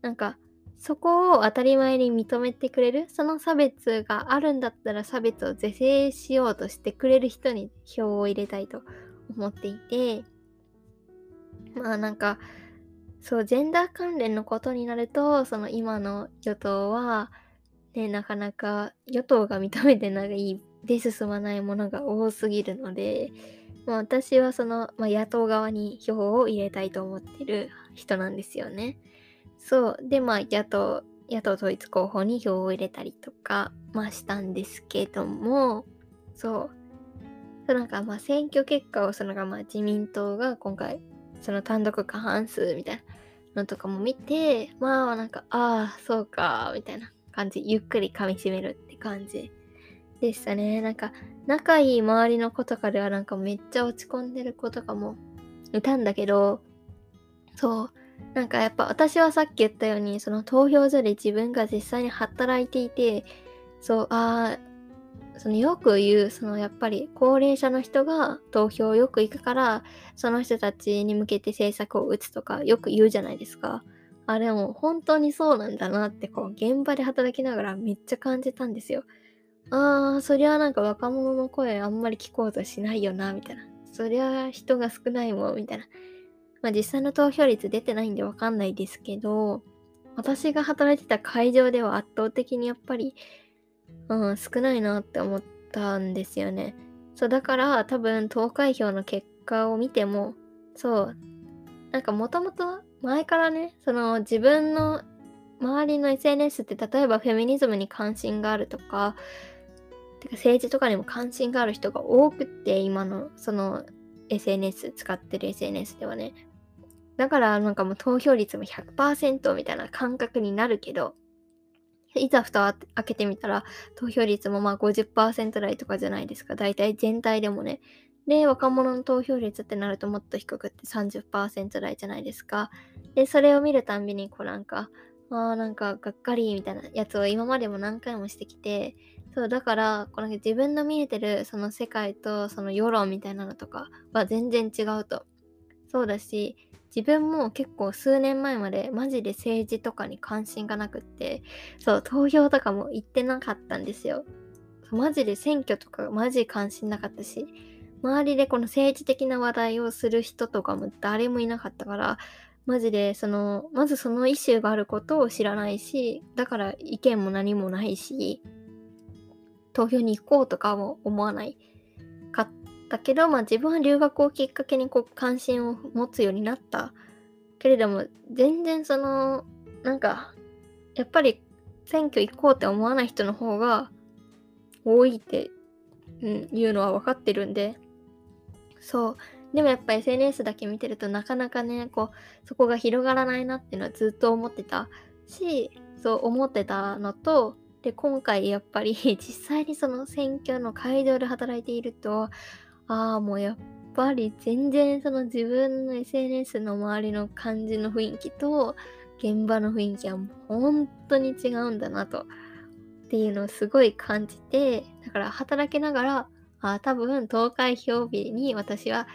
なんかそこを当たり前に認めてくれるその差別があるんだったら差別を是正しようとしてくれる人に票を入れたいと思っていてまあなんかそう、ジェンダー関連のことになると、その今の与党は、ね、なかなか与党が認めてないで進まないものが多すぎるので、まあ、私はその、まあ、野党側に票を入れたいと思ってる人なんですよね。そう。で、まあ、野党、野党統一候補に票を入れたりとか、まあ、したんですけども、そう。そうなんか、まあ、選挙結果を、そのが、まあ、自民党が今回その単独過半数みたいなのとかも見て、まあなんか、ああ、そうか、みたいな感じ、ゆっくり噛み締めるって感じでしたね。なんか、仲いい周りの子とかではなんかめっちゃ落ち込んでる子とかもいたんだけど、そう、なんかやっぱ私はさっき言ったように、その投票所で自分が実際に働いていて、そう、ああ、そのよく言う、そのやっぱり高齢者の人が投票よく行くから、その人たちに向けて政策を打つとかよく言うじゃないですか。あ、でも本当にそうなんだなってこう現場で働きながらめっちゃ感じたんですよ。ああ、そりゃなんか若者の声あんまり聞こうとしないよな、みたいな。そりゃ人が少ないもん、みたいな。まあ実際の投票率出てないんでわかんないですけど、私が働いてた会場では圧倒的にやっぱりうん、少ないなって思ったんですよね。そう、だから多分投開票の結果を見ても、そう、なんかもともと前からね、その自分の周りの SNS って例えばフェミニズムに関心があるとか、てか政治とかにも関心がある人が多くって今のその SNS 使ってる SNS ではね。だからなんかもう投票率も100%みたいな感覚になるけど、いざ蓋を開けてみたら、投票率もまあ50%台とかじゃないですか。大体全体でもね。で、若者の投票率ってなるともっと低くって30%台じゃないですか。で、それを見るたんびに、こうなんか、ああ、なんかがっかりみたいなやつを今までも何回もしてきて、そう、だから、この自分の見えてるその世界とその世論みたいなのとかは全然違うと。そうだし、自分も結構数年前までマジで政治とかに関心がなくって、そう、投票とかも行ってなかったんですよ。マジで選挙とかマジ関心なかったし、周りでこの政治的な話題をする人とかも誰もいなかったから、マジでその、まずそのイシューがあることを知らないし、だから意見も何もないし、投票に行こうとかも思わないかっだけど、まあ自分は留学をきっかけにこう関心を持つようになったけれども、全然その、なんか、やっぱり選挙行こうって思わない人の方が多いって、うん、いうのは分かってるんで、そう。でもやっぱ SNS だけ見てるとなかなかね、こう、そこが広がらないなっていうのはずっと思ってたし、そう思ってたのと、で、今回やっぱり 実際にその選挙の会場で働いていると、ああ、もうやっぱり全然その自分の SNS の周りの感じの雰囲気と現場の雰囲気は本当に違うんだなとっていうのをすごい感じてだから働きながらあ多分投開票日に私は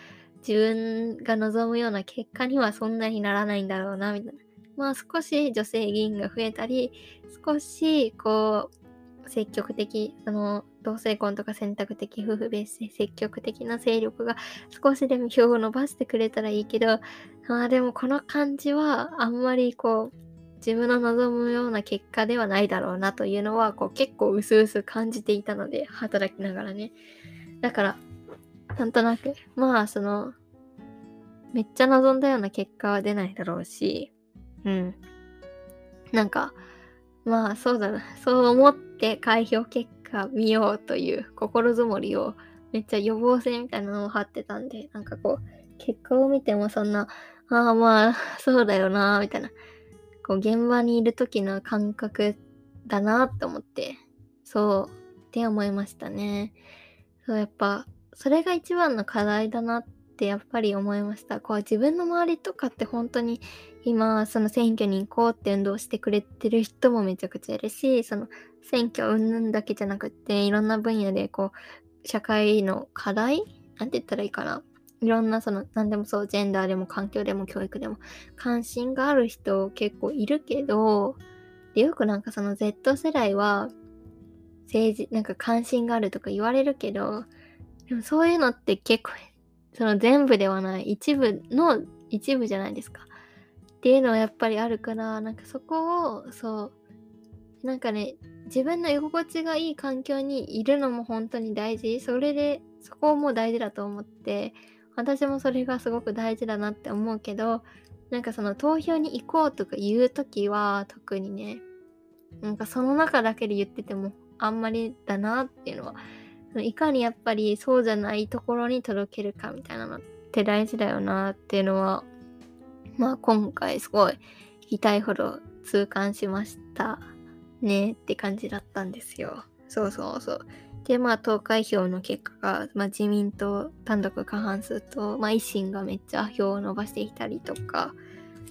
自分が望むような結果にはそんなにならないんだろうなみたいな。まあ少し女性議員が増えたり少しこう積極的、その同性婚とか選択的夫婦別姓、積極的な勢力が少しでも票を伸ばしてくれたらいいけど、まあでもこの感じはあんまりこう、自分の望むような結果ではないだろうなというのはこう結構薄々感じていたので、働きながらね。だから、なんとなく、まあその、めっちゃ望んだような結果は出ないだろうし、うん。なんか、まあそうだな。そう思って開票結果見ようという心づもりをめっちゃ予防線みたいなのを貼ってたんで、なんかこう、結果を見てもそんな、ああまあ、そうだよな、みたいな。こう、現場にいる時の感覚だなって思って、そう、って思いましたね。そう、やっぱ、それが一番の課題だなっってやっぱり思いました。こう、自分の周りとかって本当に今その選挙に行こうって運動してくれてる人もめちゃくちゃいるしその選挙云々だけじゃなくていろんな分野でこう社会の課題なんて言ったらいいかないろんなその何でもそうジェンダーでも環境でも教育でも関心がある人結構いるけどでよくなんかその Z 世代は政治なんか関心があるとか言われるけどでもそういうのって結構その全部ではない一部の一部じゃないですか。っていうのはやっぱりあるからなんかそこをそうなんかね自分の居心地がいい環境にいるのも本当に大事それでそこも大事だと思って私もそれがすごく大事だなって思うけどなんかその投票に行こうとか言う時は特にねなんかその中だけで言っててもあんまりだなっていうのはいかにやっぱりそうじゃないところに届けるかみたいなのって大事だよなっていうのはまあ今回すごい痛いほど痛感しましたねって感じだったんですよ。そうそうそう。で、まあ投開票の結果が、まあ、自民党単独過半数と、まあ、維新がめっちゃ票を伸ばしていたりとか、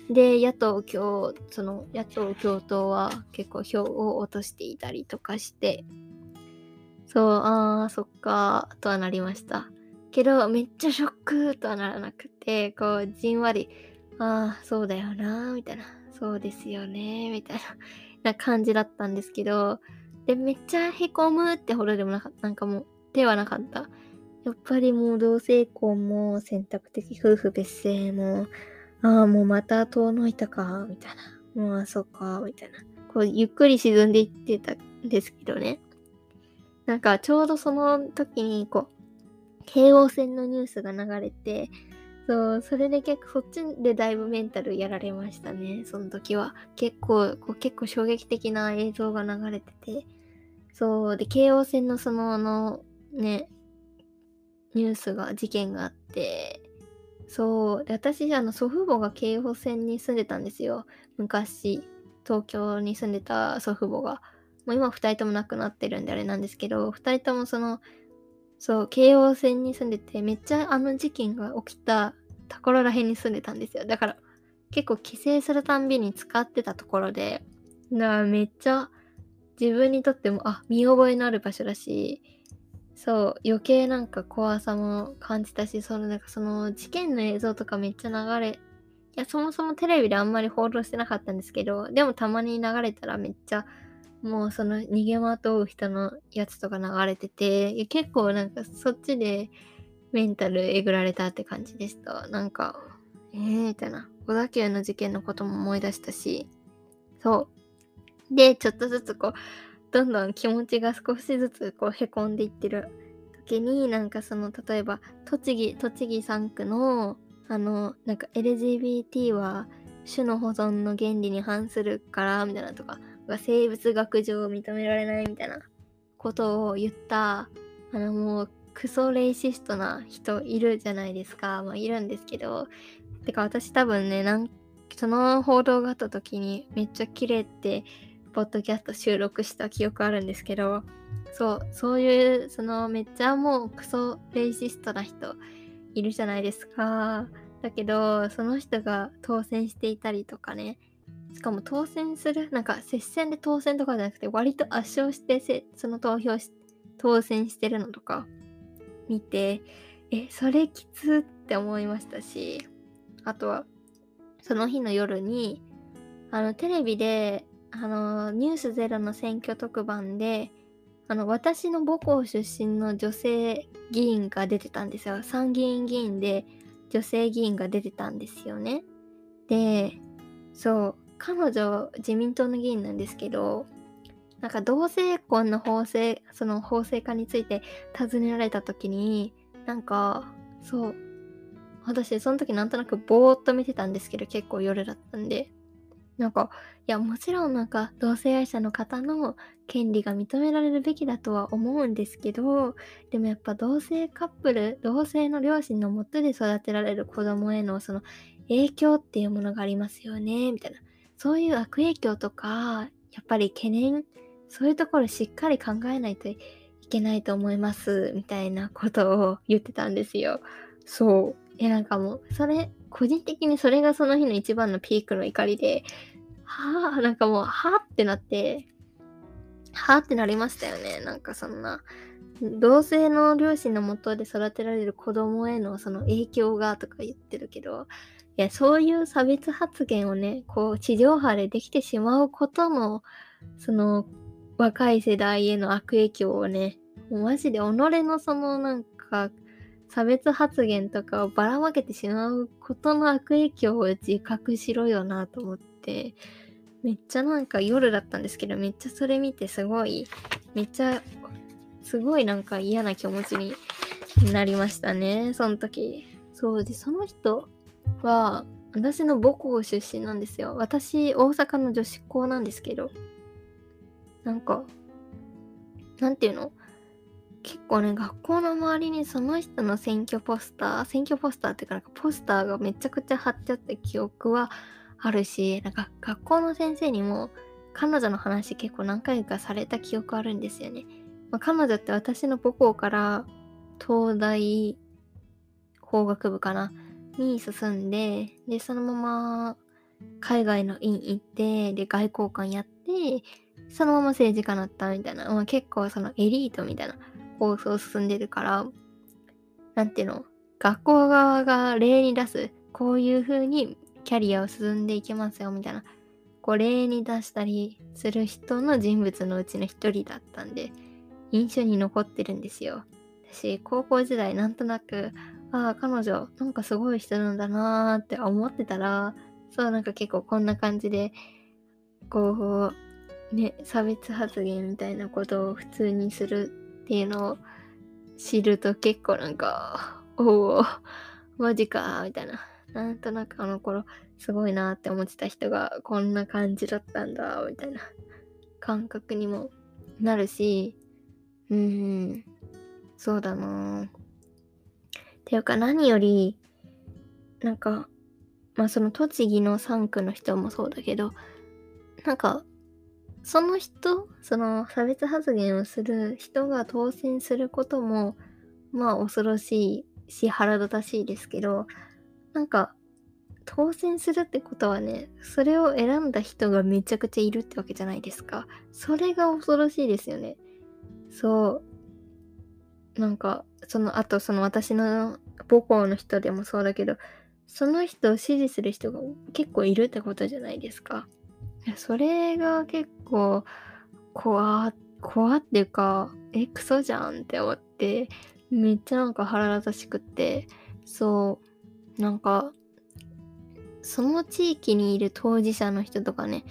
で、野党共、その野党共闘は結構票を落としていたりとかして、そう、ああ、そっか、とはなりました。けど、めっちゃショックとはならなくて、こう、じんわり、ああ、そうだよな、みたいな。そうですよね、みたいなな感じだったんですけど、で、めっちゃへこむってほどでもなかった。なんかもう、ではなかった。やっぱりもう同性婚も選択的夫婦別姓も、ああ、もうまた遠のいたか、みたいな。もうあ、そっか、みたいな。こう、ゆっくり沈んでいってたんですけどね。なんか、ちょうどその時に、こう、京王線のニュースが流れて、そう、それで結構そっちでだいぶメンタルやられましたね、その時は。結構、こう結構衝撃的な映像が流れてて。そう、で、京王線のその、あの、ね、ニュースが、事件があって、そう、で、私、あの、祖父母が京王線に住んでたんですよ。昔、東京に住んでた祖父母が。もう今2人とも亡くなってるんであれなんですけど、2人ともその、そう、京王線に住んでて、めっちゃあの事件が起きたところらへんに住んでたんですよ。だから、結構帰省するたんびに使ってたところで、だからめっちゃ自分にとっても、あ、見覚えのある場所だし、そう、余計なんか怖さも感じたし、そのなんかその事件の映像とかめっちゃ流れ、いや、そもそもテレビであんまり報道してなかったんですけど、でもたまに流れたらめっちゃもうその逃げまとう人のやつとか流れてて、結構なんかそっちでメンタルえぐられたって感じでした。なんか、えーみたいな。小田急の事件のことも思い出したし、そう。で、ちょっとずつこう、どんどん気持ちが少しずつこうへこんでいってるけになんかその例えば栃木栃木3区のあのなんか LGBT は種の保存の原理に反するからみたいなとかが生物学上認められないみたいなことを言ったあのもうクソレイシストな人いるじゃないですか。まあいるんですけど。てか私多分ねなんその報道があった時にめっちゃ綺麗ってポッドキャスト収録した記憶あるんですけど。そうそういうそのめっちゃもうクソレイシストな人いるじゃないですか。だけどその人が当選していたりとかねしかも当選するなんか接戦で当選とかじゃなくて割と圧勝してせその投票し当選してるのとか見てえそれきつって思いましたしあとはその日の夜にあのテレビであのニュースゼロの選挙特番であの私の母校出身の女性議員が出てたんですよ。参議院議員で女性議員が出てたんですよね。でそう。彼女自民党の議員なんですけどなんか同性婚の法制その法制化について尋ねられた時になんかそう私、その時なんとなくぼーっと見てたんですけど、結構夜だったんで。なんか、いや、もちろんなんか、同性愛者の方の権利が認められるべきだとは思うんですけど、でもやっぱ同性カップル、同性の両親のもとで育てられる子供へのその影響っていうものがありますよね、みたいな。そういう悪影響とか、やっぱり懸念、そういうところしっかり考えないといけないと思います、みたいなことを言ってたんですよ。そう。え、なんかもう、それ、個人的にそれがその日の一番のピークの怒りで、はあ、なんかもう、はあってなって、はあってなりましたよね。なんかそんな、同性の両親のもとで育てられる子供へのその影響がとか言ってるけど、いや、そういう差別発言をね、こう、地上波でできてしまうことの、その、若い世代への悪影響をね、もうマジで己のそのなんか差別発言とかをばらまけてしまうことの悪影響を自覚しろよなと思ってめっちゃなんか夜だったんですけどめっちゃそれ見てすごいめっちゃすごいなんか嫌な気持ちになりましたねその時。そうでその人は私の母校出身なんですよ。私大阪の女子校なんですけど。なんかなんていうの？結構ね、学校の周りにその人の選挙ポスター、選挙ポスターっていうかなんかポスターがめちゃくちゃ貼ってあった記憶はあるし、なんか学校の先生にも彼女の話結構何回かされた記憶あるんですよね。まあ、彼女って私の母校から東大法学部かな。に進んで、で、そのまま海外の院行って、で、外交官やって、そのまま政治家になったみたいな、まあ、結構そのエリートみたいな構想進んでるから、なんていうの、学校側が例に出す、こういう風にキャリアを進んでいきますよ、みたいな、こう例に出したりする人の人物のうちの一人だったんで、印象に残ってるんですよ。私、高校時代なんとなく、ああ、彼女、なんかすごい人なんだなーって思ってたら、そう、なんか結構こんな感じで、こう、ね、差別発言みたいなことを普通にするっていうのを知ると結構なんか、おお、マジか、みたいな。なんとなくあの頃すごいなって思ってた人がこんな感じだったんだ、みたいな感覚にもなるし、うん、そうだなていうか何より、なんか、まあその栃木の3区の人もそうだけど、なんかその人、その差別発言をする人が当選することも、まあ恐ろしいし腹立たしいですけど、なんか、当選するってことはね、それを選んだ人がめちゃくちゃいるってわけじゃないですか。それが恐ろしいですよね。そう。なんか、その、あとその私の母校の人でもそうだけど、その人を支持する人が結構いるってことじゃないですか。それが結構怖怖っていうかえクソじゃんって思ってめっちゃなんか腹立たしくってそうなんかその地域にいる当事者の人とかね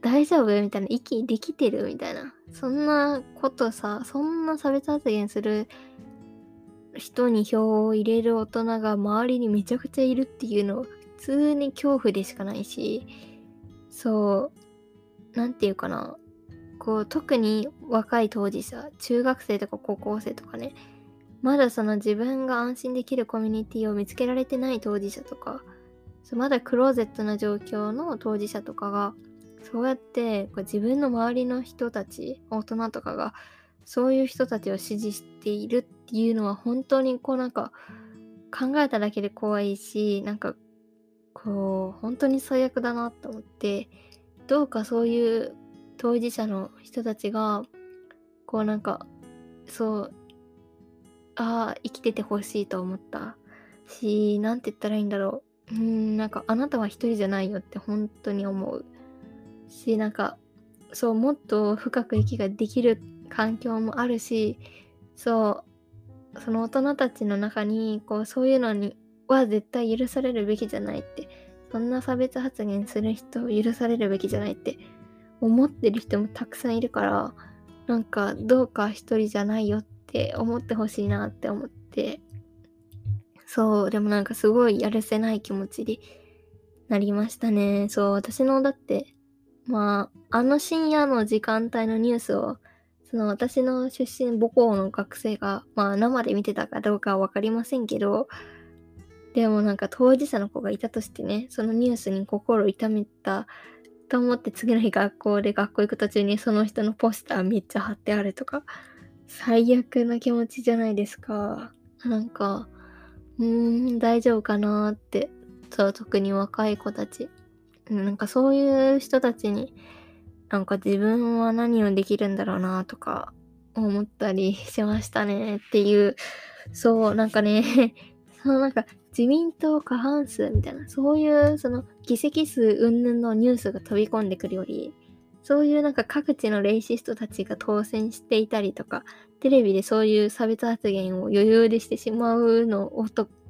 大丈夫みたいな息できてるみたいなそんなことさ、そんな差別発言する人に票を入れる大人が周りにめちゃくちゃいるっていうの普通に恐怖でしかないし、そう、なんていうかな。こう、特に若い当事者、中学生とか高校生とかね、まだその自分が安心できるコミュニティを見つけられてない当事者とか、そうまだクローゼットな状況の当事者とかが、そうやってこう自分の周りの人たち、大人とかが、そういう人たちを支持しているっていうのは本当にこうなんか考えただけで怖いし、なんかこう本当に最悪だなと思って、どうかそういう当事者の人たちが、こうなんか、そう、ああ、生きててほしいと思ったし、なんて言ったらいいんだろう。うん、なんかあなたは一人じゃないよって本当に思う。し、なんか、そう、もっと深く息ができる環境もあるし、そう、その大人たちの中に、こう、そういうのには絶対許されるべきじゃないって、そんな差別発言する人を許されるべきじゃないって思ってる人もたくさんいるから、なんか、どうか一人じゃないよって思ってほしいなって思って、そう、でもなんかすごいやるせない気持ちになりましたね。そう、私のだって、まあ、あの深夜の時間帯のニュースを、その私の出身母校の学生が、まあ生で見てたかどうかはわかりませんけど、でもなんか当事者の子がいたとしてね、そのニュースに心痛めたと思って次の日学校で学校行く途中にその人のポスターめっちゃ貼ってあるとか、最悪な気持ちじゃないですか。なんか、うーん、大丈夫かなって。そう、特に若い子たち。なんかそういう人たちに、なんか自分は何をできるんだろうなとか思ったりしましたねっていう、そう、なんかね そのなんか自民党過半数みたいな、そういうその議席数云々のニュースが飛び込んでくるより、そういうなんか各地のレイシストたちが当選していたりとか、テレビでそういう差別発言を余裕でしてしまうの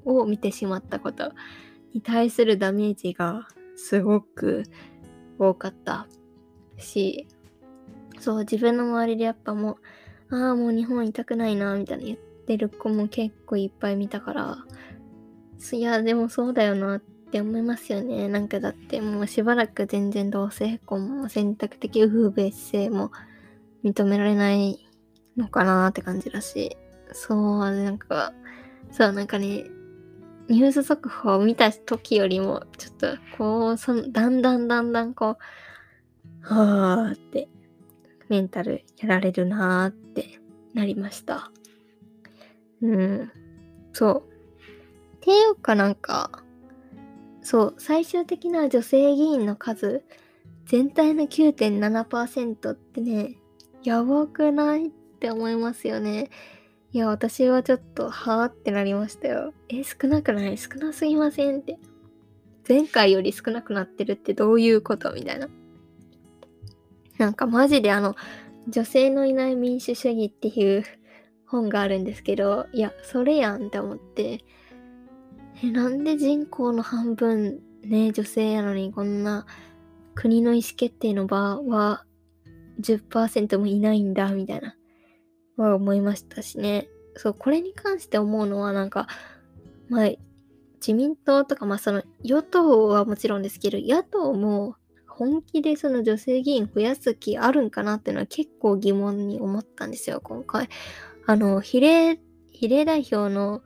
を見てしまったことに対するダメージがすごく多かったし、そう、自分の周りでやっぱもう、ああ、もう日本痛くないな、みたいな言ってる子も結構いっぱい見たから、いや、でもそうだよなって思いますよね。なんかだってもうしばらく全然同性婚も選択的夫婦別姓も認められないのかなって感じだし。そう、なんか、そう、なんかね、ニュース速報を見た時よりも、ちょっと、こう、その、だんだんだんだんこう、はーって、メンタルやられるなーってなりました。うん。そう。っていうかなんか、そう、最終的な女性議員の数、全体の9.7%ってね、やばくないって思いますよね。いや、私はちょっと、はぁってなりましたよ。え、少なくない？少なすぎませんって。前回より少なくなってるってどういうこと？みたいな。なんかマジであの、女性のいない民主主義っていう本があるんですけど、いや、それやんって思って、え、なんで人口の半分ね、女性やのにこんな国の意思決定の場は10%もいないんだ、みたいな、は思いましたしね。そう、これに関して思うのはなんか、まあ、自民党とか、まあその与党はもちろんですけど、野党も本気でその女性議員増やす気あるんかなっていうのは結構疑問に思ったんですよ、今回。あの、比例、比例代表の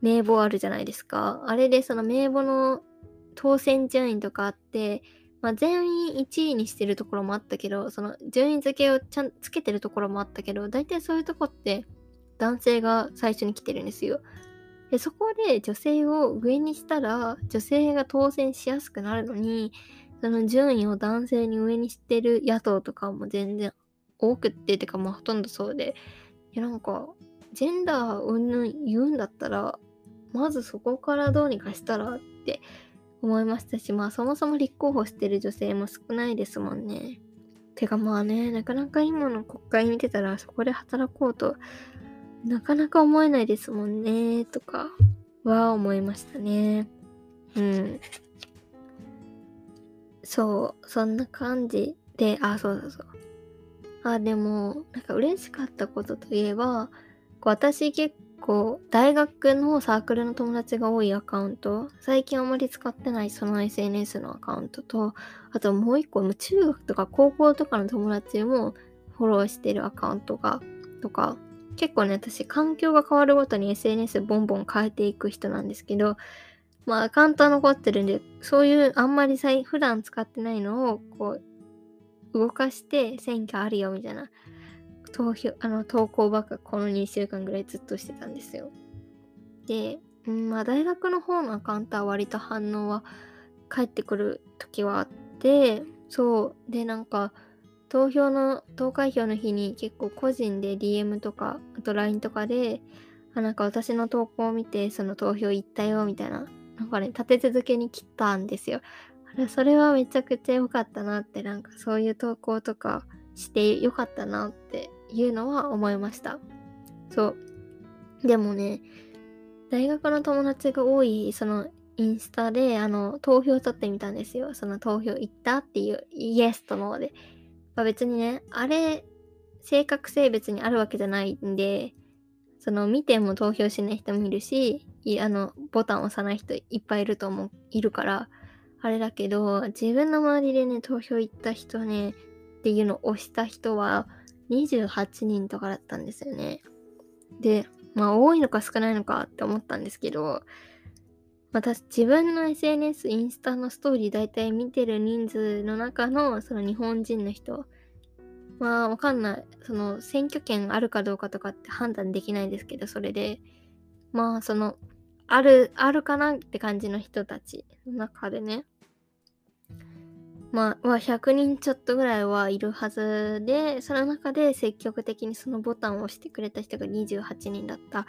名簿あるじゃないですか。あれでその名簿の当選順位とかあって、まあ、全員1位にしてるところもあったけど、その順位付けをちゃんつけてるところもあったけど、大体そういうとこって男性が最初に来てるんですよ。でそこで女性を上にしたら女性が当選しやすくなるのにその順位を男性に上にしてる野党とかも全然多くっててかまあほとんどそうでいやなんかジェンダーうんぬん言うんだったらまずそこからどうにかしたらって思いましたし、まあそもそも立候補してる女性も少ないですもんね。てかまあね、なかなか今の国会見てたらそこで働こうとなかなか思えないですもんね、とかは思いましたね。うん。そう、そんな感じで、あ、そうそうそう。あ、でも、なんか嬉しかったことといえば、私結構大学のサークルの友達が多いアカウント、最近あんまり使ってないその SNS のアカウントと、あともう一個、中学とか高校とかの友達もフォローしてるアカウントが、とか、結構ね、私環境が変わるごとに SNS ボンボン変えていく人なんですけど、まあアカウントは残ってるんで、そういうあんまり普段使ってないのをこう動かして選挙あるよみたいな投票あの投稿ばっかこの2週間ぐらいずっとしてたんですよ。で、うん、まあ大学の方のアカウントは割と反応は返ってくる時はあってそうでなんか投票の投開票の日に結構個人で DM とかあと LINE とかであなんか私の投稿を見てその投票行ったよみたいななんかね立て続けに来たんですよそれはめちゃくちゃ良かったなってなんかそういう投稿とかして良かったなっていうのは思いました。そう。でもね大学の友達が多いそのインスタであの投票取ってみたんですよ。その投票行ったっていうイエスとノーで、まあ、別にねあれ性格性別にあるわけじゃないんでその見ても投票しない人もいるしあのボタンを押さない人いっぱいいると思ういるからあれだけど、自分の周りでね、投票行った人ね、っていうのを押した人は28人とかだったんですよね。で、まあ多いのか少ないのかって思ったんですけど、私自分の SNS、インスタのストーリー大体見てる人数の中のその日本人の人、まあわかんない。その選挙権あるかどうかとかって判断できないですけど、それで、まあその、ある、あるかなって感じの人たちの中でね、まあ、100人ちょっとぐらいはいるはずで、その中で積極的にそのボタンを押してくれた人が28人だったっ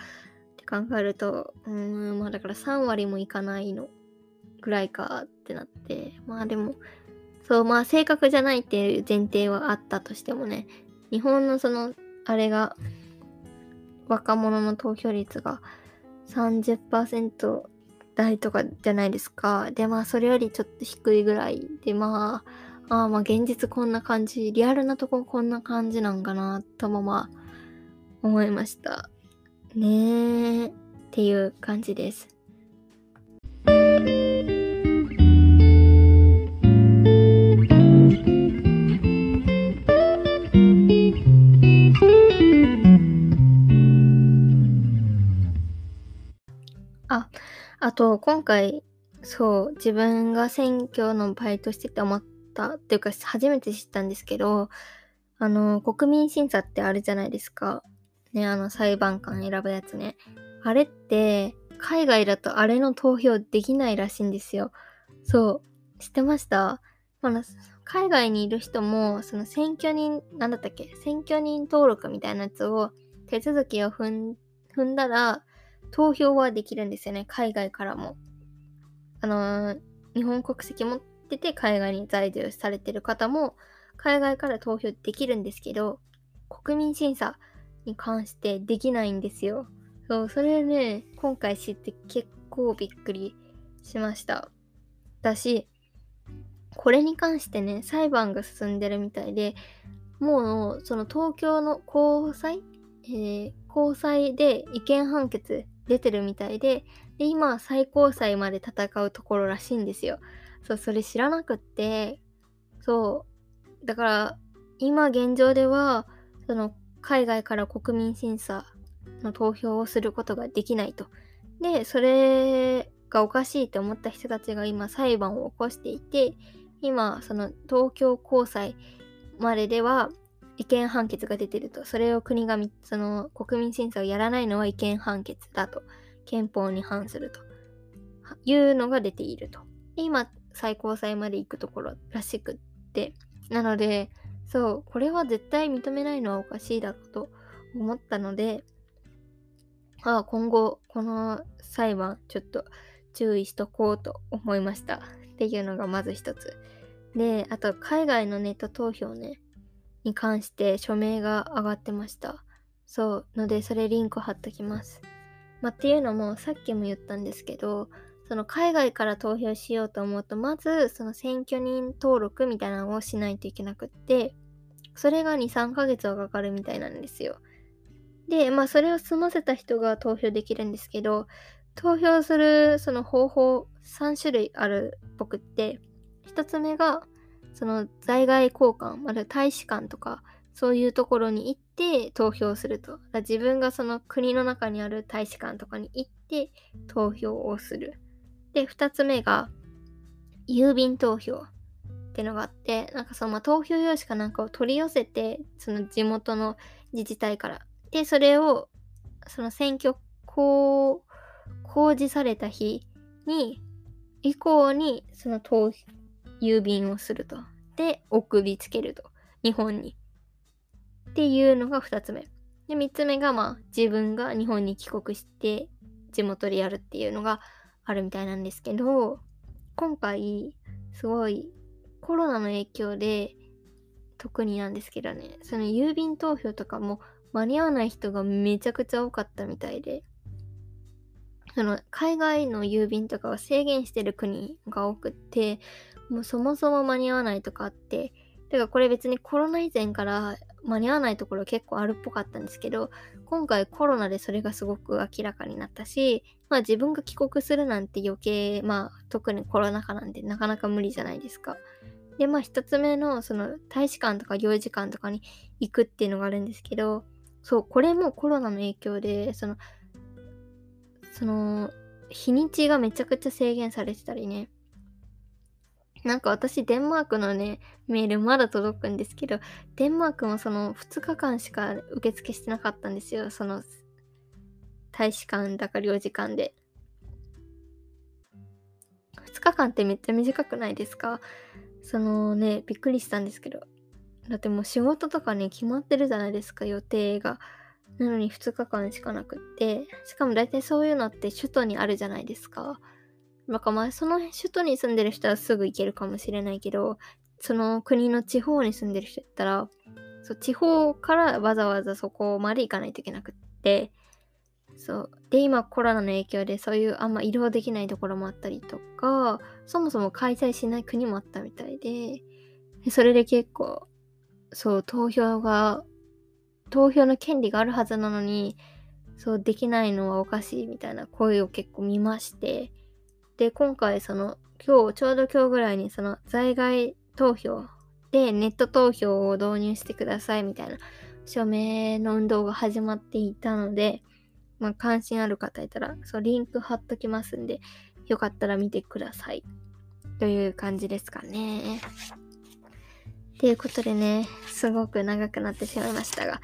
て考えると、うーん、まあだから3割もいかないのぐらいかってなって、まあでも、そう、まあ正確じゃないっていう前提はあったとしてもね、日本のその、あれが、若者の投票率が30%台とかじゃないですか。で、まあ、それよりちょっと低いぐらいで、まあ、ああ、まあ、現実こんな感じ、リアルなとここんな感じなんかな、ともまあ、思いました。ねえ、っていう感じです。あと、今回、そう、自分が選挙のバイトしてて思ったっていうか、初めて知ったんですけど、あの、国民審査ってあるじゃないですか。ね、あの、裁判官選ぶやつね。あれって、海外だとあれの投票できないらしいんですよ。そう。知ってました？あの、海外にいる人も、その選挙人、なんだったっけ？選挙人登録みたいなやつを、手続きを踏んだら、投票はできるんですよね、海外からも。あのー、日本国籍持ってて海外に在住されてる方も、海外から投票できるんですけど、国民審査に関してできないんですよ。そう、それね、今回知って結構びっくりしました。だし、これに関してね、裁判が進んでるみたいで、もう、その東京の高裁えー、高裁で違憲判決出てるみたいで、で、今、最高裁まで戦うところらしいんですよ。そう、それ知らなくって、そう、だから、今現状では、その、海外から国民審査の投票をすることができないと。で、それがおかしいと思った人たちが今裁判を起こしていて、今、その東京高裁まででは違憲判決が出てると。それを国がその国民審査をやらないのは違憲判決だと。憲法に反すると。いうのが出ていると。で今、最高裁まで行くところらしくって。なので、そう、これは絶対認めないのはおかしいだろうと思ったので、ああ、今後、この裁判、ちょっと注意しとこうと思いました。っていうのがまず一つ。で、あと、海外のネット投票ね。に関して署名が上がってました。そう。ので、それリンク貼っときます。まあ、っていうのも、さっきも言ったんですけど、その海外から投票しようと思うと、まず、その選挙人登録みたいなのをしないといけなくって、それが2、3ヶ月はかかるみたいなんですよ。で、まあそれを済ませた人が投票できるんですけど、投票するその方法3種類あるっぽくって、1つ目がその在外交換、まだ大使館とかそういうところに行って投票すると。自分がその国の中にある大使館とかに行って投票をする。で、2つ目が郵便投票ってのがあって、なんかそのまあ投票用紙かなんかを取り寄せて、その地元の自治体から。で、それをその選挙公公示された日に、以降にその投郵便をすると。で、送りつけると。日本に。っていうのが2つ目。で、3つ目がまあ自分が日本に帰国して地元でやるっていうのがあるみたいなんですけど、今回すごいコロナの影響で特になんですけどね、その郵便投票とかも間に合わない人がめちゃくちゃ多かったみたいで、その海外の郵便とかは制限してる国が多くって、もうそもそも間に合わないとかあって、てからこれ別にコロナ以前から間に合わないところ結構あるっぽかったんですけど、今回コロナでそれがすごく明らかになったし、まあ自分が帰国するなんて余計、まあ特にコロナ禍なんでなかなか無理じゃないですか。で、まあ一つ目のその大使館とか領事館とかに行くっていうのがあるんですけど、そう、これもコロナの影響で、その、その、日にちがめちゃくちゃ制限されてたりね、なんか私デンマークのね、メールまだ届くんですけど、デンマークもその2日間しか受付してなかったんですよ。その大使館だか領事館で。2日間ってめっちゃ短くないですか？そのね、びっくりしたんですけど。だってもう仕事とかね、決まってるじゃないですか、予定が。なのに2日間しかなくって。しかも大体そういうのって首都にあるじゃないですか。なんかまあその首都に住んでる人はすぐ行けるかもしれないけど、その国の地方に住んでる人だったら、そう地方からわざわざそこまで行かないといけなくって、そう。で、今コロナの影響でそういうあんま移動できないところもあったりとか、そもそも開催しない国もあったみたいで、でそれで結構、そう、投票が、投票の権利があるはずなのに、そうできないのはおかしいみたいな声を結構見まして、で、今回その、今日、ちょうど今日ぐらいにその在外投票でネット投票を導入してくださいみたいな署名の運動が始まっていたので、まあ、関心ある方いたら、そう、リンク貼っときますんで、よかったら見てください。という感じですかね。ということでね、すごく長くなってしまいましたが、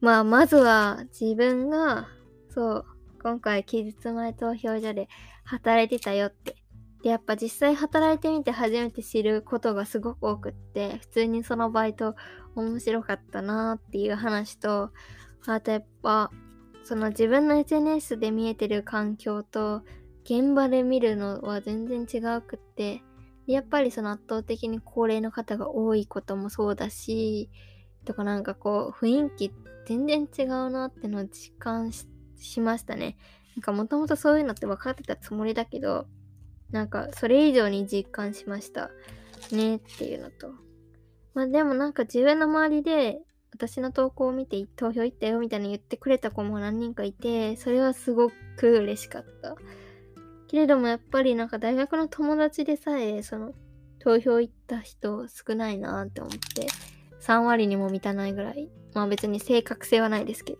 まあ、まずは自分が、そう、今回期日前投票所で働いてたよって。で、やっぱ実際働いてみて初めて知ることがすごく多くって、普通にそのバイト面白かったなっていう話と、あとやっぱ、その自分の SNS で見えてる環境と現場で見るのは全然違うくって、やっぱりその圧倒的に高齢の方が多いこともそうだし、とかなんかこう雰囲気全然違うなってのを実感ししましたね。なんかもともとそういうのって分かってたつもりだけど、なんかそれ以上に実感しましたねっていうのと。まあでもなんか自分の周りで私の投稿を見て投票行ったよみたいに言ってくれた子も何人かいて、それはすごく嬉しかった。けれどもやっぱりなんか大学の友達でさえ、その投票行った人少ないなって思って、3割にも満たないぐらい。まあ別に正確性はないですけど。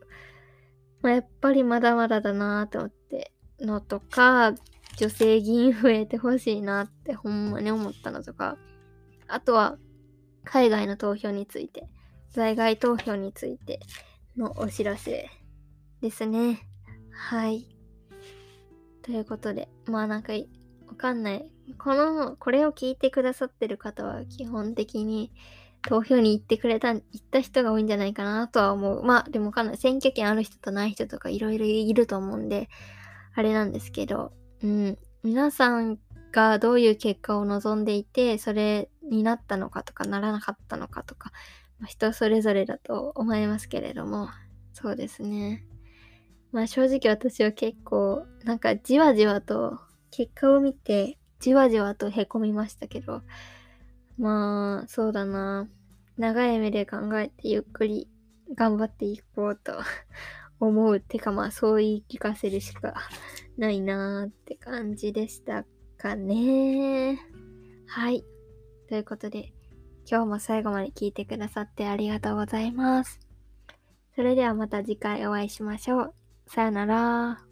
まあ、やっぱりまだまだだなと思ってのとか、女性議員増えてほしいなってほんまに思ったのとか、あとは海外の投票について、在外投票についてのお知らせですね。はい。ということで、まあなんかわかんない。この、これを聞いてくださってる方は基本的に投票に行ってくれた、行った人が多いんじゃないかなとは思う。まあ、でもかなり選挙権ある人とない人とかいろいろいると思うんで、あれなんですけど、うん。皆さんがどういう結果を望んでいて、それになったのかとか、ならなかったのかとか、まあ、人それぞれだと思いますけれども、そうですね。まあ正直私は結構、なんかじわじわと結果を見て、じわじわとへこみましたけど、まあ、そうだな。長い目で考えてゆっくり頑張っていこうと 思う。てかまあ、そう言い聞かせるしかないなーって感じでしたかね。はい。ということで、今日も最後まで聞いてくださってありがとうございます。それではまた次回お会いしましょう。さよなら。